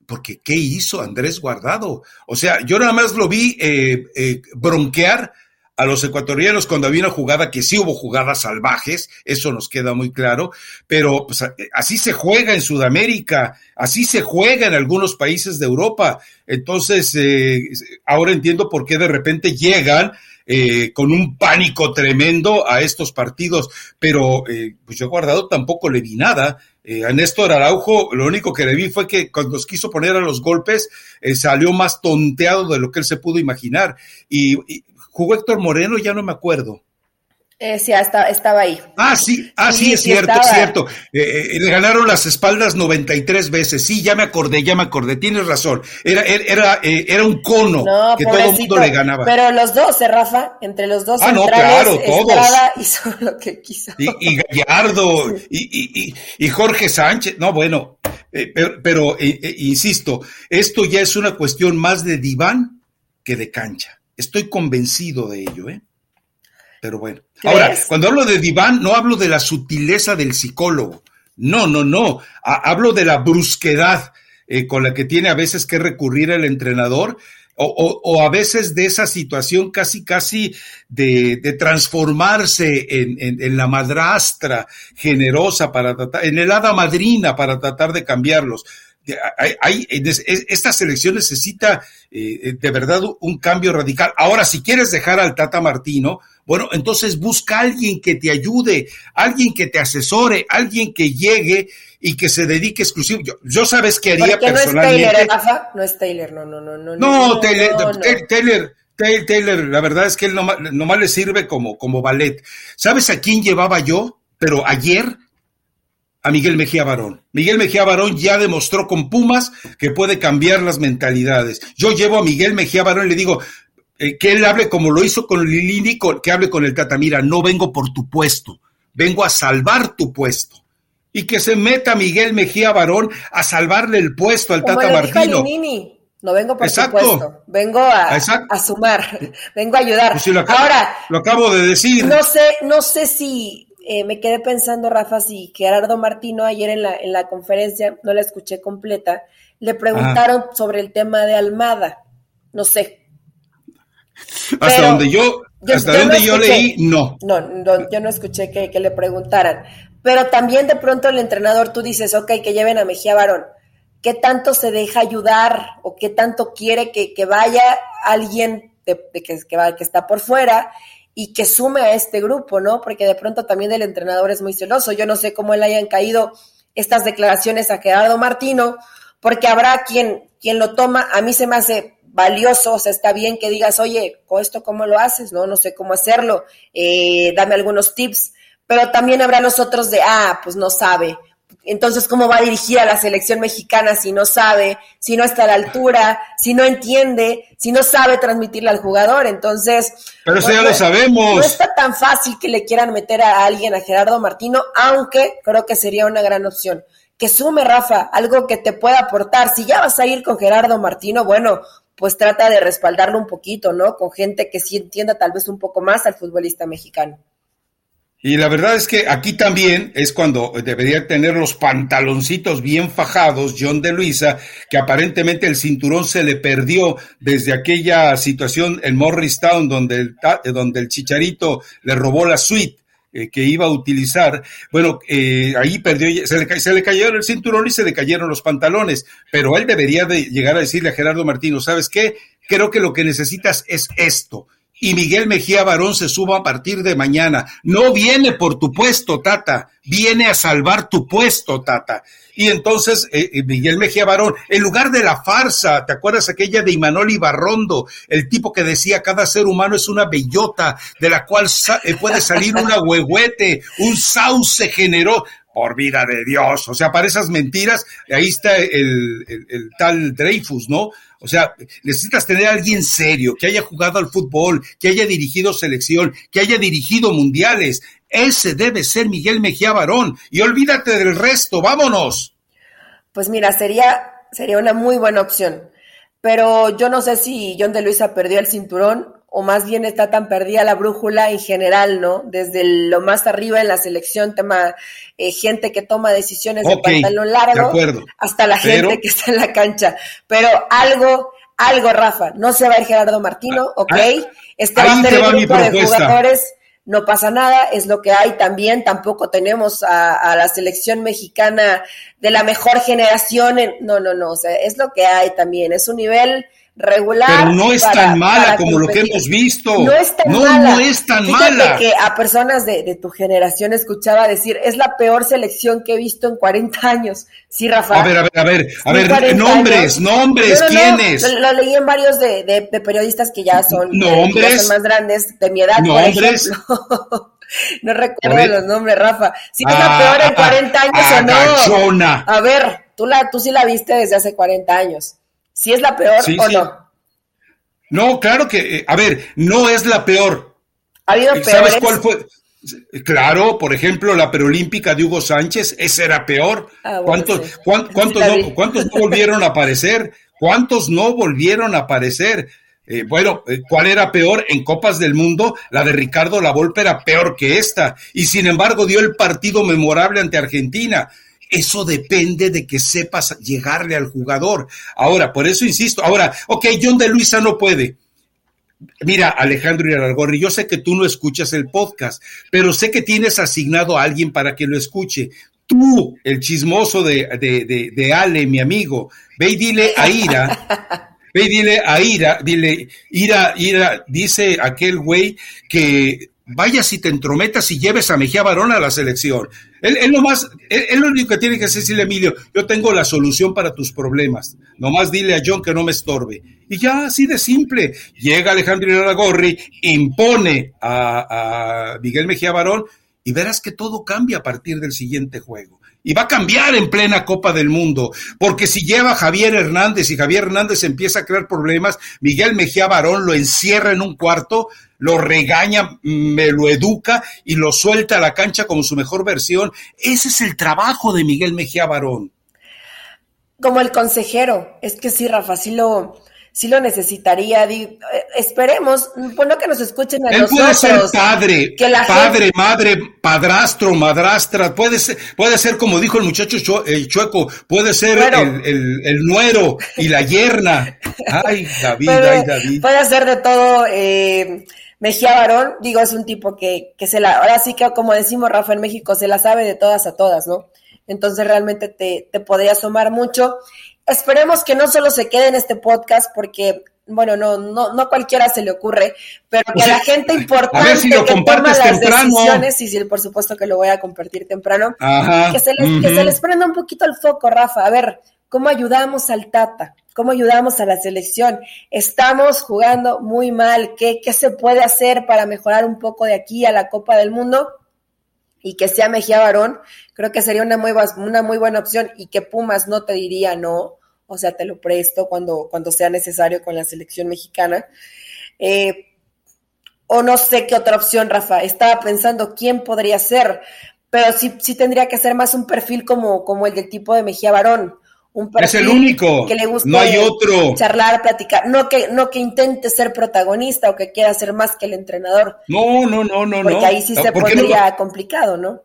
Speaker 1: porque ¿qué hizo Andrés Guardado? O sea, yo nada más lo vi eh, eh, bronquear a los ecuatorianos cuando había una jugada que sí hubo jugadas salvajes, eso nos queda muy claro, pero pues, así se juega en Sudamérica, así se juega en algunos países de Europa. Entonces, ahora entiendo por qué de repente llegan eh, con un pánico tremendo a estos partidos, pero eh, pues yo guardado tampoco le vi nada. Eh, a Néstor Araujo lo único que le vi fue que cuando nos quiso poner a los golpes salió más tonteado de lo que él se pudo imaginar. y jugó Héctor Moreno, ya no me acuerdo.
Speaker 2: Eh, sí, estaba ahí.
Speaker 1: Ah, sí, ah, sí, es cierto, es cierto. Eh, eh, le ganaron las espaldas 93 veces. Sí, ya me acordé, ya me acordé. Tienes razón. Era, era, era un cono que todo el mundo le ganaba.
Speaker 2: Pero los dos, Rafa, entre los dos.
Speaker 1: Ah, no, claro, todos. [laughs]
Speaker 2: hizo lo que quiso.
Speaker 1: Y, Gallardo, y, y, Jorge Sánchez. No, bueno, pero, pero insisto, esto ya es una cuestión más de diván que de cancha. Estoy convencido de ello, ¿eh? Pero bueno. Ahora, cuando hablo de diván, no hablo de la sutileza del psicólogo. No, no, no. hablo de la brusquedad eh, con la que tiene a veces que recurrir el entrenador. O, a veces de esa situación casi, casi de, transformarse en, la madrastra generosa para tratar, en el hada madrina para tratar de cambiarlos. Hay, esta selección necesita eh, de verdad un cambio radical. Ahora, si quieres dejar al Tata Martino, bueno, entonces busca alguien que te ayude, alguien que te asesore, alguien que llegue y que se dedique exclusivo. Yo, sabes que haría personalmente.
Speaker 2: No es Taylor, ¿eh, No es Taylor, no, no, no. No,
Speaker 1: no, Taylor, Taylor, la verdad es que él nomás, le sirve como, como ballet. ¿Sabes a quién llevaba yo? Pero ayer a Miguel Mejía Barón. Miguel Mejía Barón ya demostró con Pumas que puede cambiar las mentalidades. Yo llevo a Miguel Mejía Barón y le digo, eh, que él hable como lo hizo con Lilini, que hable con el Tata, mira, no vengo por tu puesto, vengo a salvar tu puesto. Y que se meta Miguel Mejía Barón a salvarle el puesto al Tata Martino.
Speaker 2: No vengo por tu puesto, vengo a, sumar, [laughs] vengo a ayudar.
Speaker 1: Pues Ahora, lo acabo de decir.
Speaker 2: No sé, no sé si eh, me quedé pensando, Rafa, si Gerardo Martino ayer en la, en la conferencia, no la escuché completa, le preguntaron sobre el tema de Almada. No sé,
Speaker 1: hasta donde yo, hasta donde yo leí, no.
Speaker 2: no. yo no escuché que, le preguntaran. Pero también de pronto el entrenador, tú dices, ok, que lleven a Mejía Barón. ¿Qué tanto se deja ayudar o qué tanto quiere que, vaya alguien de, que, que, va, que está por fuera y que sume a este grupo, ¿no? Porque de pronto también el entrenador es muy celoso. Yo no sé cómo le hayan caído estas declaraciones a Gerardo Martino, porque habrá quien, quien lo toma. A mí se me hace valioso, o sea, está bien que digas, oye, ¿esto cómo lo haces? No, no sé cómo hacerlo, eh, dame algunos tips, pero también habrá los otros de, ah, pues no sabe, entonces, ¿cómo va a dirigir a la selección mexicana si no sabe, si no está a la altura, si no entiende, si no sabe transmitirle al jugador? Entonces.
Speaker 1: Pero eso ya lo sabemos.
Speaker 2: No está tan fácil que le quieran meter a alguien, a Gerardo Martino, aunque creo que sería una gran opción. Que sume, Rafa, algo que te pueda aportar. Si ya vas a ir con Gerardo Martino, bueno, pues trata de respaldarlo un poquito, ¿no? Con gente que sí entienda tal vez un poco más al futbolista mexicano.
Speaker 1: Y la verdad es que aquí también es cuando debería tener los pantaloncitos bien fajados John de Luisa, que aparentemente el cinturón se le perdió desde aquella situación en Morristown donde el, donde el chicharito le robó la suite eh, que iba a utilizar. Bueno, eh, ahí perdió, se le, se le cayó el cinturón y se le cayeron los pantalones, pero él debería de llegar a decirle a Gerardo Martino, ¿sabes qué? Creo que lo que necesitas es esto y Miguel Mejía Barón se suba a partir de mañana. No viene por tu puesto, Tata, viene a salvar tu puesto, Tata. Y entonces eh, eh, Miguel Mejía Barón, en lugar de la farsa, ¿te acuerdas aquella de Imanol Ibarrondo? El tipo que decía cada ser humano es una bellota de la cual eh, puede salir una huehuete, un sauce generó por vida de Dios. O sea, para esas mentiras, ahí está el, el tal Dreyfus, ¿no? O sea, necesitas tener a alguien serio, que haya jugado al fútbol, que haya dirigido selección, que haya dirigido mundiales. Ese debe ser Miguel Mejía Barón. Y olvídate del resto, vámonos.
Speaker 2: Pues mira, sería, sería una muy buena opción. Pero yo no sé si John de Luisa perdió el cinturón o más bien está tan perdida la brújula en general, ¿no? Desde lo más arriba en la selección, tema eh, gente que toma decisiones de pantalón largo, hasta la gente que está en la cancha. Pero algo, algo, Rafa, no se va a ir Gerardo Martino, ah, ok, ah, este va a ser el grupo de jugadores no pasa nada, es lo que hay también, tampoco tenemos a, la selección mexicana de la mejor generación, no, no, no, o sea, es lo que hay también, es un nivel regular.
Speaker 1: Pero no es tan mala como lo que hemos visto.
Speaker 2: No es tan mala. No es tan Fíjate que a personas de, tu generación escuchaba decir, es la peor selección que he visto en 40 años. Sí, Rafa.
Speaker 1: A ver, a ver, a ver, a ver, nombres, nombres, ¿quiénes?
Speaker 2: lo, leí en varios de, periodistas que ya son,
Speaker 1: ¿Nombres?
Speaker 2: más grandes, de mi edad, ¿Nombres? [laughs] no recuerdo los nombres, Rafa. Si es la peor en 40 años o no. A ver, tú, la, tú sí la viste desde hace 40 años. ¿Si es la peor o no?
Speaker 1: No, claro que, eh, a ver, no es la peor.
Speaker 2: ¿Ha habido peores?
Speaker 1: ¿Sabes cuál fue? Claro, por ejemplo, la preolímpica de Hugo Sánchez, esa era peor. Ah, ¿Cuántos, cuántos, no, ¿Cuántos no volvieron a aparecer? ¿Cuántos no volvieron a aparecer? Eh, bueno, eh, ¿cuál era peor? En Copas del Mundo, la de Ricardo Lavolpe era peor que esta, y sin embargo dio el partido memorable ante Argentina. Eso depende de que sepas llegarle al jugador. Ahora, por eso insisto. Ahora, ok, John de Luisa no puede. Mira, Alejandro Iraragorri, yo sé que tú no escuchas el podcast, pero sé que tienes asignado a alguien para que lo escuche. Tú, el chismoso de, de, de, Ale, mi amigo, ve y dile a Ira, [laughs] ve y dile a Ira, dile, Ira, Ira, dice aquel güey que vaya si te entrometas y lleves a Mejía Barón a la selección. Él, él nomás, él, lo único que tiene que decirle, Emilio, yo tengo la solución para tus problemas. Nomás dile a John que no me estorbe. Y ya, así de simple. Llega Alejandro Iraragorri, impone a, a Miguel Mejía Barón y verás que todo cambia a partir del siguiente juego. Y va a cambiar en plena Copa del Mundo, porque si lleva a Javier Hernández y Javier Hernández empieza a crear problemas, Miguel Mejía Barón lo encierra en un cuarto, lo regaña, me lo educa y lo suelta a la cancha como su mejor versión. Ese es el trabajo de Miguel Mejía Barón.
Speaker 2: Como el consejero, es que sí, Rafa, sí lo, sí lo necesitaría. Eh, esperemos, bueno, que nos escuchen a
Speaker 1: Él puede ser padre, padre, madre, padrastro, madrastra, puede ser, puede ser como dijo el muchacho el chueco, puede ser el, el, nuero y la yerna. Ay, David, ay, David.
Speaker 2: Puede ser de todo. Eh, Mejía Barón, digo, es un tipo que, que se la, ahora sí que como decimos Rafa en México, se la sabe de todas a todas, ¿no? Entonces realmente te, te podría sumar mucho. Esperemos que no solo se quede en este podcast, porque, bueno, no, no, no cualquiera se le ocurre, pero que a la gente importante que toma las decisiones, y sí, por supuesto que lo voy a compartir temprano, que, se les, que se les prenda un poquito el foco, Rafa. A ver, ¿cómo ayudamos al Tata? ¿Cómo ayudamos a la selección? Estamos jugando muy mal. ¿Qué, ¿Qué se puede hacer para mejorar un poco de aquí a la Copa del Mundo? Y que sea Mejía Barón, creo que sería una muy, una muy buena opción y que Pumas no te diría no, o sea, te lo presto cuando, cuando sea necesario con la selección mexicana. Eh, o no sé qué otra opción, Rafa. Estaba pensando quién podría ser, pero sí, sí tendría que ser más un perfil como, como el del tipo de Mejía Barón. Un
Speaker 1: perfil es el único. Que le guste no hay otro.
Speaker 2: charlar, platicar. No que, no que intente ser protagonista o que quiera ser más que el entrenador.
Speaker 1: No, no, no, no,
Speaker 2: Porque ahí sí se pondría complicado, ¿no?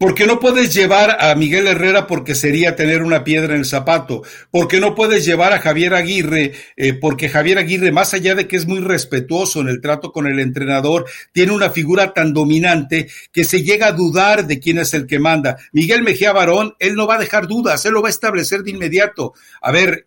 Speaker 1: Porque no puedes llevar a Miguel Herrera porque sería tener una piedra en el zapato. Porque no puedes llevar a Javier Aguirre eh, porque Javier Aguirre, más allá de que es muy respetuoso en el trato con el entrenador, tiene una figura tan dominante que se llega a dudar de quién es el que manda. Miguel Mejía Barón, él no va a dejar dudas, él lo va a establecer de inmediato. A ver,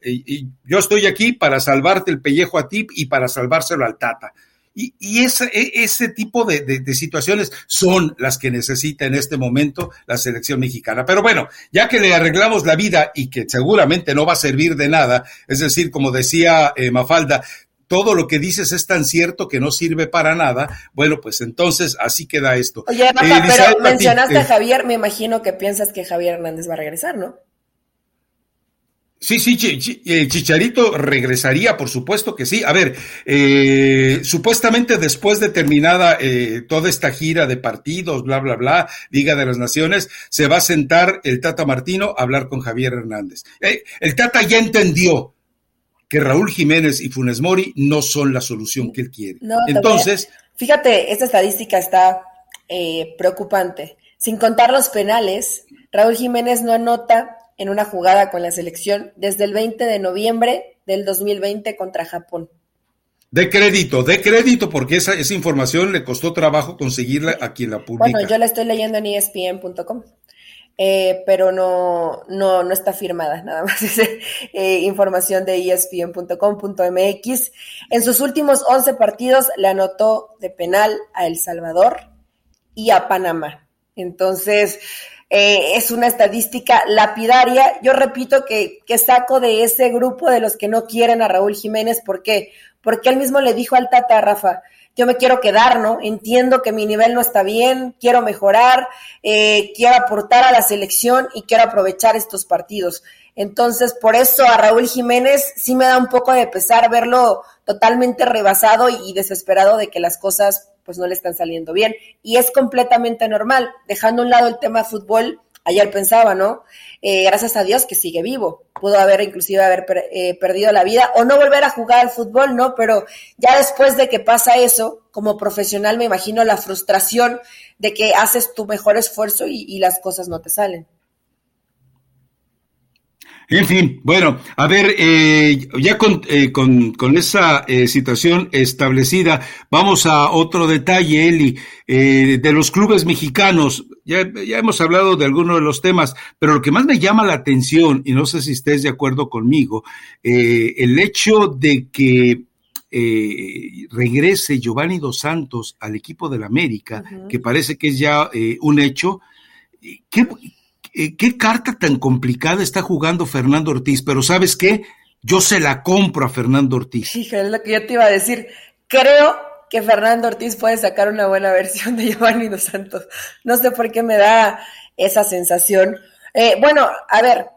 Speaker 1: yo estoy aquí para salvarte el pellejo a ti y para salvárselo al Tata. Y, y ese, e, ese, tipo de, de, situaciones son las que necesita en este momento la selección mexicana. Pero bueno, ya que le arreglamos la vida y que seguramente no va a servir de nada, es decir, como decía eh, Mafalda, todo lo que dices es tan cierto que no sirve para nada, bueno, pues entonces así queda esto.
Speaker 2: Oye, pero mencionaste a eh, Javier, me imagino que piensas que Javier Hernández va a regresar, ¿no?
Speaker 1: Sí, sí, eh, Chicharito regresaría, por supuesto que sí. A ver, eh, supuestamente después de terminada eh, toda esta gira de partidos, bla, bla, bla, Liga de las Naciones, se va a sentar el Tata Martino a hablar con Javier Hernández. el Tata ya entendió que Raúl Jiménez y Funes Mori no son la solución que él quiere. Entonces...
Speaker 2: Fíjate, esta estadística está preocupante. Sin contar los penales, Raúl Jiménez no anota en una jugada con la selección desde el 20 de noviembre del 2020 contra Japón.
Speaker 1: De crédito, de crédito, porque esa, esa información le costó trabajo conseguirla a quien la publica.
Speaker 2: Bueno, yo la estoy leyendo en espn.com, eh, pero no, no, no está firmada, nada más es eh, información de espn.com.mx. En sus últimos 11 partidos le anotó de penal a El Salvador y a Panamá. Entonces, eh, es una estadística lapidaria. Yo repito que, que, saco de ese grupo de los que no quieren a Raúl Jiménez. ¿Por qué? Porque él mismo le dijo al Tata Rafa, yo me quiero quedar, ¿no? Entiendo que mi nivel no está bien, quiero mejorar, eh, quiero aportar a la selección y quiero aprovechar estos partidos. Entonces, por eso a Raúl Jiménez sí me da un poco de pesar verlo totalmente rebasado y desesperado de que las cosas pues no le están saliendo bien. Y es completamente normal. Dejando a un lado el tema fútbol, ayer pensaba, ¿no? Eh, gracias a Dios que sigue vivo. Pudo haber inclusive haber eh, perdido la vida o no volver a jugar al fútbol, ¿no? Pero ya después de que pasa eso, como profesional me imagino la frustración de que haces tu mejor esfuerzo y las cosas no te salen.
Speaker 1: En fin, bueno, a ver, eh, ya con, eh, con, con, esa eh, situación establecida, vamos a otro detalle, Eli, de los clubes mexicanos. Ya, ya hemos hablado de algunos de los temas, pero lo que más me llama la atención, y no sé si estés de acuerdo conmigo, el hecho de que regrese Giovanni Dos Santos al equipo del América, que parece que es ya un hecho. ¿Qué, eh, qué carta tan complicada está jugando Fernando Ortiz, pero ¿sabes qué? Yo se la compro a Fernando Ortiz.
Speaker 2: Sí, es lo que yo te iba a decir. Creo que Fernando Ortiz puede sacar una buena versión de Giovanni Dos Santos. No sé por qué me da esa sensación. Eh, bueno, a ver,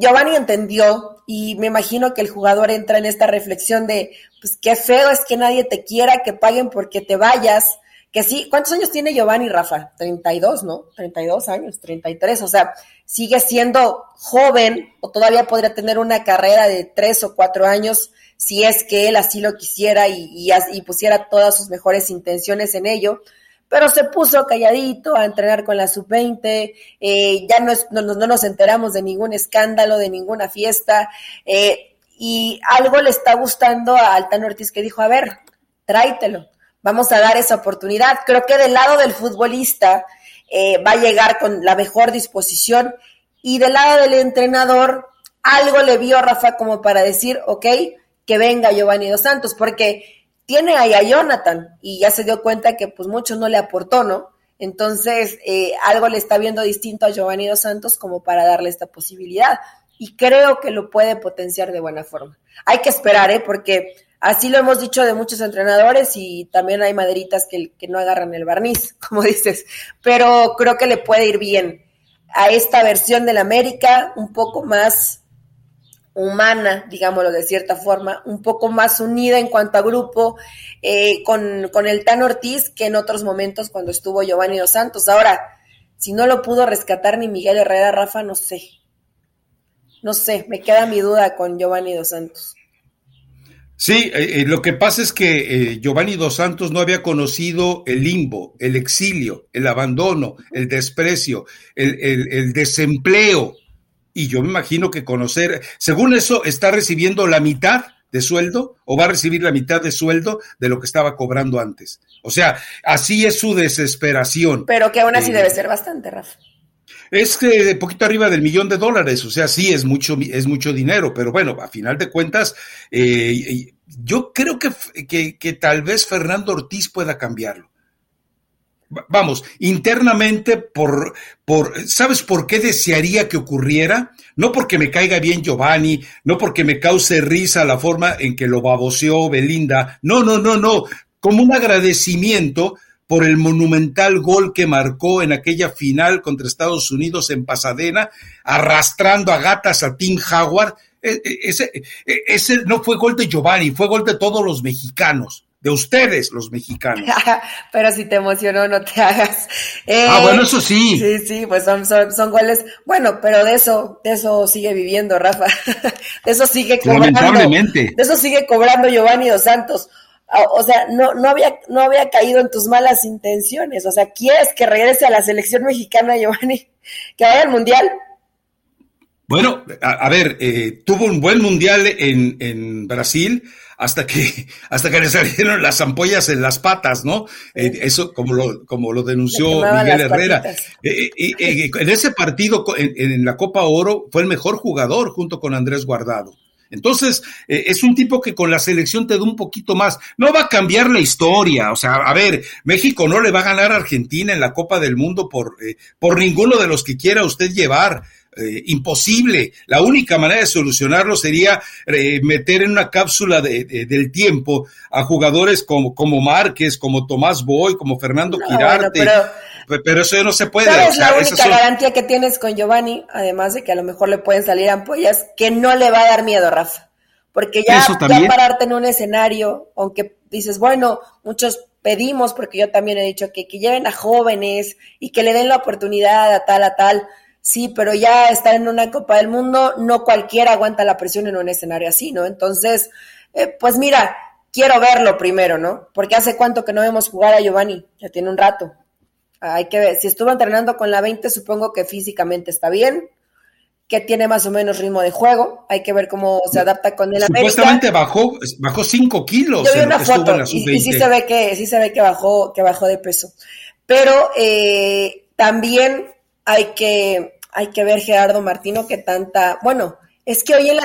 Speaker 2: Giovanni entendió y me imagino que el jugador entra en esta reflexión de, pues qué feo es que nadie te quiera, que paguen porque te vayas que sí, ¿cuántos años tiene Giovanni Rafa? 32, ¿no? 32 años, 33, o sea, sigue siendo joven o todavía podría tener una carrera de tres o cuatro años si es que él así lo quisiera y, pusiera todas sus mejores intenciones en ello, pero se puso calladito a entrenar con la sub-20, eh, ya no, no, nos enteramos de ningún escándalo, de ninguna fiesta, eh, y algo le está gustando a Altano Ortiz que dijo, a ver, tráitelo, vamos a dar esa oportunidad. Creo que del lado del futbolista eh, va a llegar con la mejor disposición y del lado del entrenador algo le vio Rafa como para decir, ok, que venga Giovanni Dos Santos, porque tiene ahí a Jonathan y ya se dio cuenta que pues mucho no le aportó, ¿no? Entonces, eh, algo le está viendo distinto a Giovanni Dos Santos como para darle esta posibilidad. Y creo que lo puede potenciar de buena forma. Hay que esperar, ¿eh? Porque Así lo hemos dicho de muchos entrenadores y también hay maderitas que, no agarran el barniz, [laughs] como dices, pero creo que le puede ir bien a esta versión del América, un poco más humana, digámoslo de cierta forma, un poco más unida en cuanto a grupo, eh, con, con, el Tan Ortiz que en otros momentos cuando estuvo Giovanni Dos Santos. Ahora, si no lo pudo rescatar ni Miguel Herrera, Rafa, no sé. No sé, me queda mi duda con Giovanni Dos Santos.
Speaker 1: Sí, eh, eh, lo que pasa es que Giovanni Dos Santos no había conocido el limbo, el exilio, el abandono, el desprecio, el, el, el desempleo y yo me imagino que conocer, según eso, está recibiendo la mitad de sueldo o va a recibir la mitad de sueldo de lo que estaba cobrando antes. O sea, así es su desesperación.
Speaker 2: Pero que aún así eh, debe ser bastante, Rafa.
Speaker 1: Es que poquito arriba del millón de dólares, o sea, sí es mucho, es mucho dinero, pero bueno, a final de cuentas, eh, yo creo que, que, que tal vez Fernando Ortiz pueda cambiarlo vamos, internamente por, por, ¿sabes por qué desearía que ocurriera? No porque me caiga bien Giovanni, no porque me cause risa la forma en que lo baboseó Belinda, no, no, no, no, como un agradecimiento por el monumental gol que marcó en aquella final contra Estados Unidos en Pasadena, arrastrando a gatas a Tim Howard. E, e, ese, e, ese no fue gol de Giovanni, fue gol de todos los mexicanos de ustedes, los mexicanos. [laughs]
Speaker 2: pero si te emocionó, no te hagas.
Speaker 1: ah, bueno, eso sí.
Speaker 2: Sí, sí, pues son, son, goles. Bueno, pero de eso, de eso sigue viviendo, Rafa. [laughs] de eso sigue cobrando. Lamentablemente. De eso sigue cobrando Giovanni Dos Santos. O sea, no, no, había, no había caído en tus malas intenciones. O sea, ¿quieres que regrese a la selección mexicana, Giovanni? Que vaya al Mundial.
Speaker 1: Bueno, a, ver, eh, tuvo un buen Mundial en, en Brasil hasta que, [laughs] hasta que le salieron las ampollas en las patas, ¿no? Eh, eso como lo, como lo denunció Miguel Herrera. Eh, eh, en ese partido, en, la Copa Oro, fue el mejor jugador junto con Andrés Guardado. Entonces, es un tipo que con la selección te da un poquito más. No va a cambiar la historia. O sea, a ver, México no le va a ganar a Argentina en la Copa del Mundo por, por ninguno de los que quiera usted llevar. Eh, imposible. La única manera de solucionarlo sería eh, meter en una cápsula de, del tiempo a jugadores como, como Márquez, como Tomás Boy, como Fernando Quirarte. pero, eso no se puede.
Speaker 2: ¿Sabes la única garantía que tienes con Giovanni? Además de que a lo mejor le pueden salir ampollas, que no le va a dar miedo, Rafa. Porque ya, ya pararte en un escenario, aunque dices, bueno, muchos pedimos, porque yo también he dicho que, que lleven a jóvenes y que le den la oportunidad a tal, a tal Sí, pero ya estar en una Copa del Mundo, no cualquiera aguanta la presión en un escenario así, ¿no? Entonces, eh, pues mira, quiero verlo primero, ¿no? Porque hace cuánto que no vemos jugar a Giovanni, ya tiene un rato. Hay que ver, si estuvo entrenando con la 20, supongo que físicamente está bien, que tiene más o menos ritmo de juego, hay que ver cómo se adapta con el
Speaker 1: Supuestamente bajó, bajó 5 kilos.
Speaker 2: Yo vi una foto y, sí se ve que, sí se ve que bajó, que bajó de peso. Pero eh, también hay que hay que ver Gerardo Martino que tanta, bueno, es que hoy en la,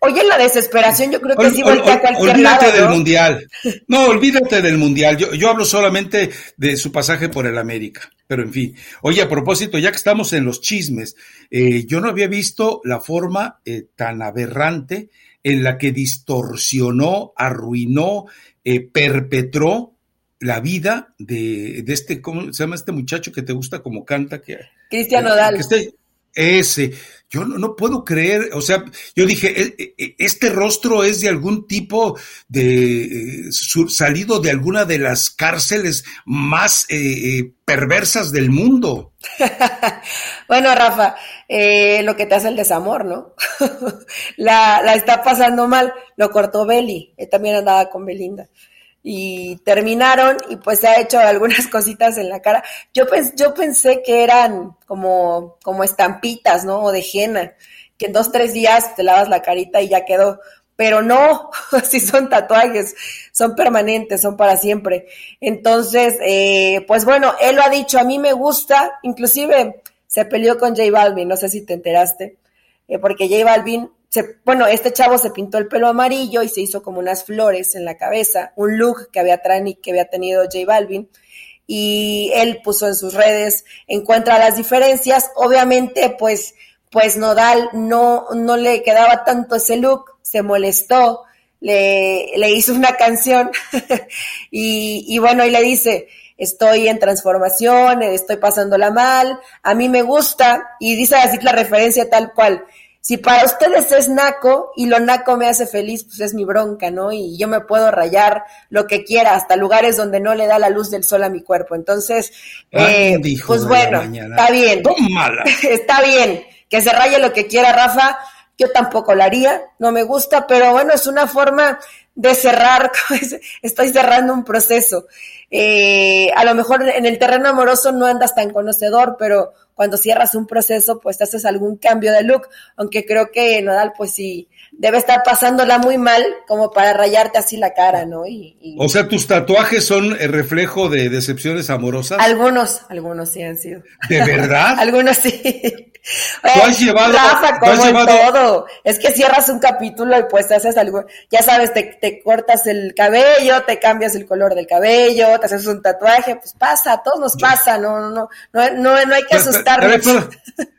Speaker 2: hoy en la desesperación yo creo que sí voltea a cualquier
Speaker 1: olvídate del mundial. [laughs] No, olvídate del mundial. Yo, yo hablo solamente de su pasaje por el América. Pero en fin. Oye, a propósito, ya que estamos en los chismes, eh, yo no había visto la forma eh, tan aberrante en la que distorsionó, arruinó, eh, perpetró la vida de, de, este, ¿cómo se llama este muchacho que te gusta como canta? Que,
Speaker 2: Cristian Nodal.
Speaker 1: Ese, yo no, puedo creer, o sea, yo dije, e, e, este rostro es de algún tipo de eh, salido de alguna de las cárceles más eh, eh, perversas del mundo. [laughs]
Speaker 2: bueno, Rafa, lo que te hace el desamor, ¿no? [laughs] la, la está pasando mal, lo cortó Beli, también andaba con Belinda y terminaron y pues se ha hecho algunas [laughs] cositas en la cara. Yo, yo pensé que eran como, como estampitas, ¿no? O de henna, que en dos, tres días te lavas la carita y ya quedó. Pero no, [laughs] si son tatuajes, son permanentes, son para siempre. Entonces, eh, pues bueno, él lo ha dicho, a mí me gusta, inclusive se peleó con J Balvin, no sé si te enteraste, eh, porque J Balvin bueno, este chavo se pintó el pelo amarillo y se hizo como unas flores en la cabeza, un look que había, que había tenido J Balvin. Y él puso en sus redes, encuentra las diferencias. Obviamente, pues, pues Nodal no, no le quedaba tanto ese look, se molestó, le, le hizo una canción [laughs] y, y bueno, y le dice, estoy en transformación, estoy pasándola mal, a mí me gusta, y dice así la referencia tal cual. Si para ustedes es naco y lo naco me hace feliz, pues es mi bronca, ¿no? Y yo me puedo rayar lo que quiera, hasta lugares donde no le da la luz del sol a mi cuerpo. Entonces, eh, pues bueno, está bien. [laughs] está bien que se raye lo que quiera, Rafa. Yo tampoco lo haría, no me gusta, pero bueno, es una forma de cerrar, [laughs] estoy cerrando un proceso. Eh, a lo mejor en el terreno amoroso no andas tan conocedor, pero cuando cierras un proceso, pues haces algún cambio de look, aunque creo que Nodal, pues sí, debe estar pasándola muy mal como para rayarte así la cara, ¿no? Y,
Speaker 1: O sea, tus tatuajes son el reflejo de decepciones amorosas.
Speaker 2: Algunos, algunos sí han sido.
Speaker 1: ¿De verdad? [laughs]
Speaker 2: algunos sí.
Speaker 1: ¿Tú has llevado,
Speaker 2: Rafa, como en todo. Es que cierras un capítulo y pues te haces algo, ya sabes, te, te, cortas el cabello, te cambias el color del cabello, te haces un tatuaje, pues pasa, a todos nos pasa, no, no, no, no, no hay que asustarnos.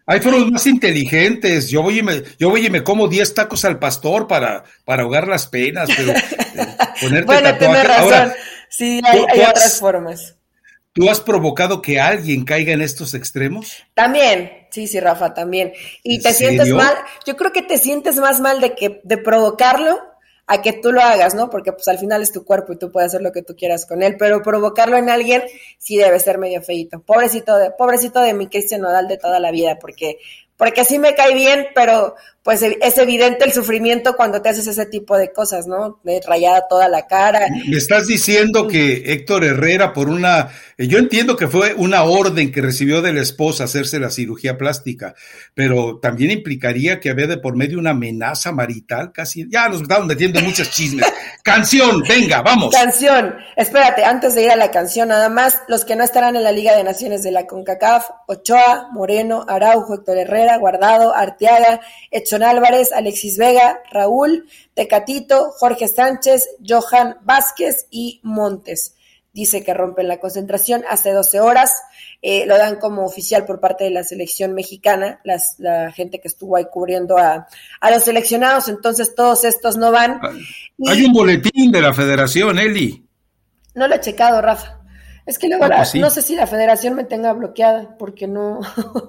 Speaker 1: Hay fueron más inteligentes. Yo voy y me, yo voy y me como 10 tacos al pastor para, para ahogar las penas, pero eh, [laughs] ponerte
Speaker 2: bueno, tienes razón. sí, hay, hay otras formas.
Speaker 1: ¿Tú has provocado que alguien caiga en estos extremos?
Speaker 2: También, sí, sí, Rafa, también. Y te sientes mal, yo creo que te sientes más mal de que de provocarlo a que tú lo hagas, ¿no? Porque pues al final es tu cuerpo y tú puedes hacer lo que tú quieras con él, pero provocarlo en alguien sí debe ser medio feito. Pobrecito de, pobrecito de mi Cristian Nodal de toda la vida, porque porque sí me cae bien, pero pues es evidente el sufrimiento cuando te haces ese tipo de cosas, ¿no? De rayada toda la cara.
Speaker 1: Me estás diciendo que Héctor Herrera, por una, yo entiendo que fue una orden que recibió de la esposa hacerse la cirugía plástica, pero también implicaría que había de por medio una amenaza marital, casi, ya nos estamos metiendo en muchos chismes. [laughs] canción, venga, vamos.
Speaker 2: Canción, espérate, antes de ir a la canción, nada más, los que no estarán en la Liga de Naciones de la CONCACAF, Ochoa, Moreno, Araujo, Héctor Herrera, Guardado, Arteaga, Edson Álvarez, Alexis Vega, Raúl, Tecatito, Jorge Sánchez, Johan Vázquez y Montes. Dice que rompen la concentración hace 12 horas. Eh, lo dan como oficial por parte de la selección mexicana, las, la gente que estuvo ahí cubriendo a, a, los seleccionados, entonces todos estos no van.
Speaker 1: Hay un boletín de la federación, Eli.
Speaker 2: No lo he checado, Rafa. Es que luego pues no sé si la federación me tenga bloqueada, porque no,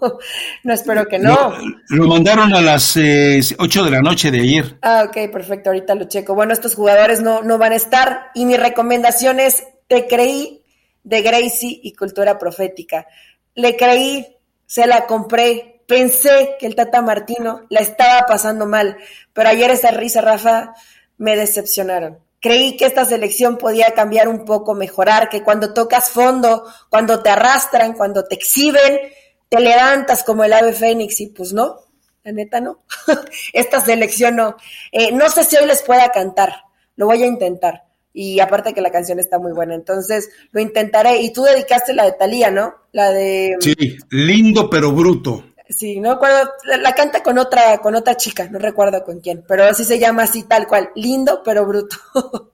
Speaker 2: [laughs] no espero que no.
Speaker 1: Lo, mandaron a las eh, 8 de la noche de ayer.
Speaker 2: Ah, ok, perfecto, ahorita lo checo. Bueno, estos jugadores no, no van a estar y mi recomendación es Te creí de Gracie y Cultura Profética. Le creí, se la compré, pensé que el Tata Martino la estaba pasando mal, pero ayer esa risa, Rafa, me decepcionaron creí que esta selección podía cambiar un poco, mejorar, que cuando tocas fondo, cuando te arrastran, cuando te exhiben, te levantas como el ave fénix y pues no, la neta no. [laughs] esta selección no. Eh, no sé si hoy les pueda cantar, lo voy a intentar. Y aparte que la canción está muy buena, entonces lo intentaré. Y tú dedicaste la de Talía, ¿no? La de...
Speaker 1: Sí, lindo pero bruto.
Speaker 2: Sí, no recuerdo, la, canta con otra, con otra chica, no recuerdo con quién, pero así se llama así tal cual, lindo pero bruto. [laughs]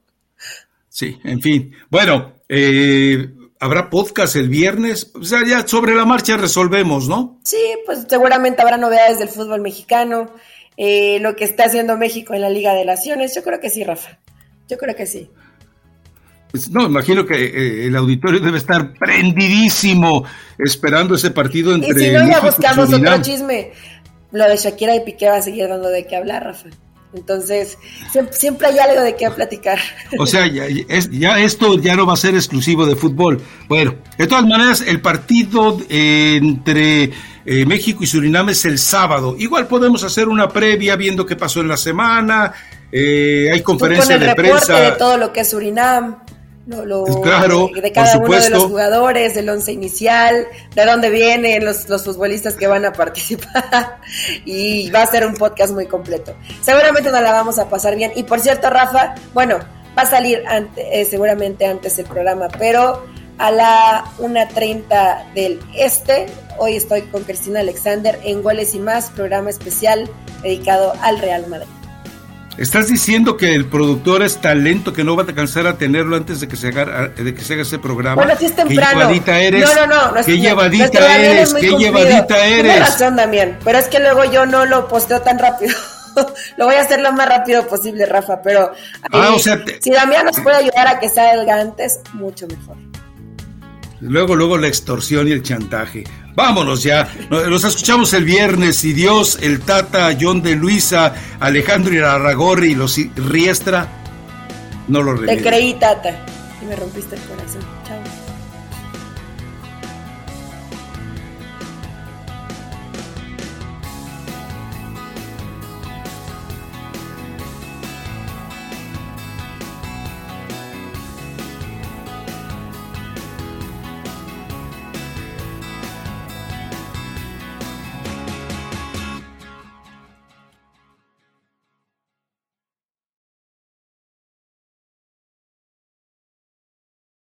Speaker 1: sí, en fin. Bueno, eh, habrá podcast el viernes, o sea, ya sobre la marcha resolvemos, ¿no?
Speaker 2: Sí, pues seguramente habrá novedades del fútbol mexicano, eh, lo que está haciendo México en la Liga de Naciones, yo creo que sí, Rafa, yo creo que sí.
Speaker 1: Pues, no, imagino que eh, el auditorio debe estar prendidísimo esperando ese partido entre.
Speaker 2: Y si no, ya buscamos otro chisme. Lo de Shakira y Piqué va a seguir dando de qué hablar, Rafa. Entonces, siempre, hay algo de qué platicar.
Speaker 1: O sea, ya, ya, esto ya no va a ser exclusivo de fútbol. Bueno, de todas maneras, el partido entre eh, México y Surinam es el sábado. Igual podemos hacer una previa viendo qué pasó en la semana. Eh, hay conferencia de prensa.
Speaker 2: de todo lo que es Surinam lo,
Speaker 1: claro,
Speaker 2: de, cada uno de los jugadores, del once inicial, de dónde vienen los, los futbolistas que van a participar. [laughs] y va a ser un podcast muy completo. Seguramente nos la vamos a pasar bien. Y por cierto, Rafa, bueno, va a salir eh, seguramente antes el programa, pero a la 1.30 del este. Hoy estoy con Cristina Alexander en Goles y más, programa especial dedicado al Real Madrid.
Speaker 1: ¿Estás diciendo que el productor es talento que no va a alcanzar a tenerlo antes de que se haga, de que se haga ese programa?
Speaker 2: Bueno, si es temprano.
Speaker 1: ¿Qué llevadita eres?
Speaker 2: No, no, no.
Speaker 1: ¿Qué llevadita eres? ¿Qué llevadita eres?
Speaker 2: Tienes razón, Damián. Pero es que luego yo no lo posteo tan rápido. [laughs] lo voy a hacer lo más rápido posible, Rafa, pero
Speaker 1: ah,
Speaker 2: si Damián nos puede ayudar a que salga antes, mucho mejor.
Speaker 1: Luego, luego la extorsión y el chantaje. Vámonos ya. Los escuchamos el viernes y Dios, el Tata, John de Luisa, Alejandro Irarragorri y los Riestra no lo
Speaker 2: Te creí, Tata. Y me rompiste el corazón.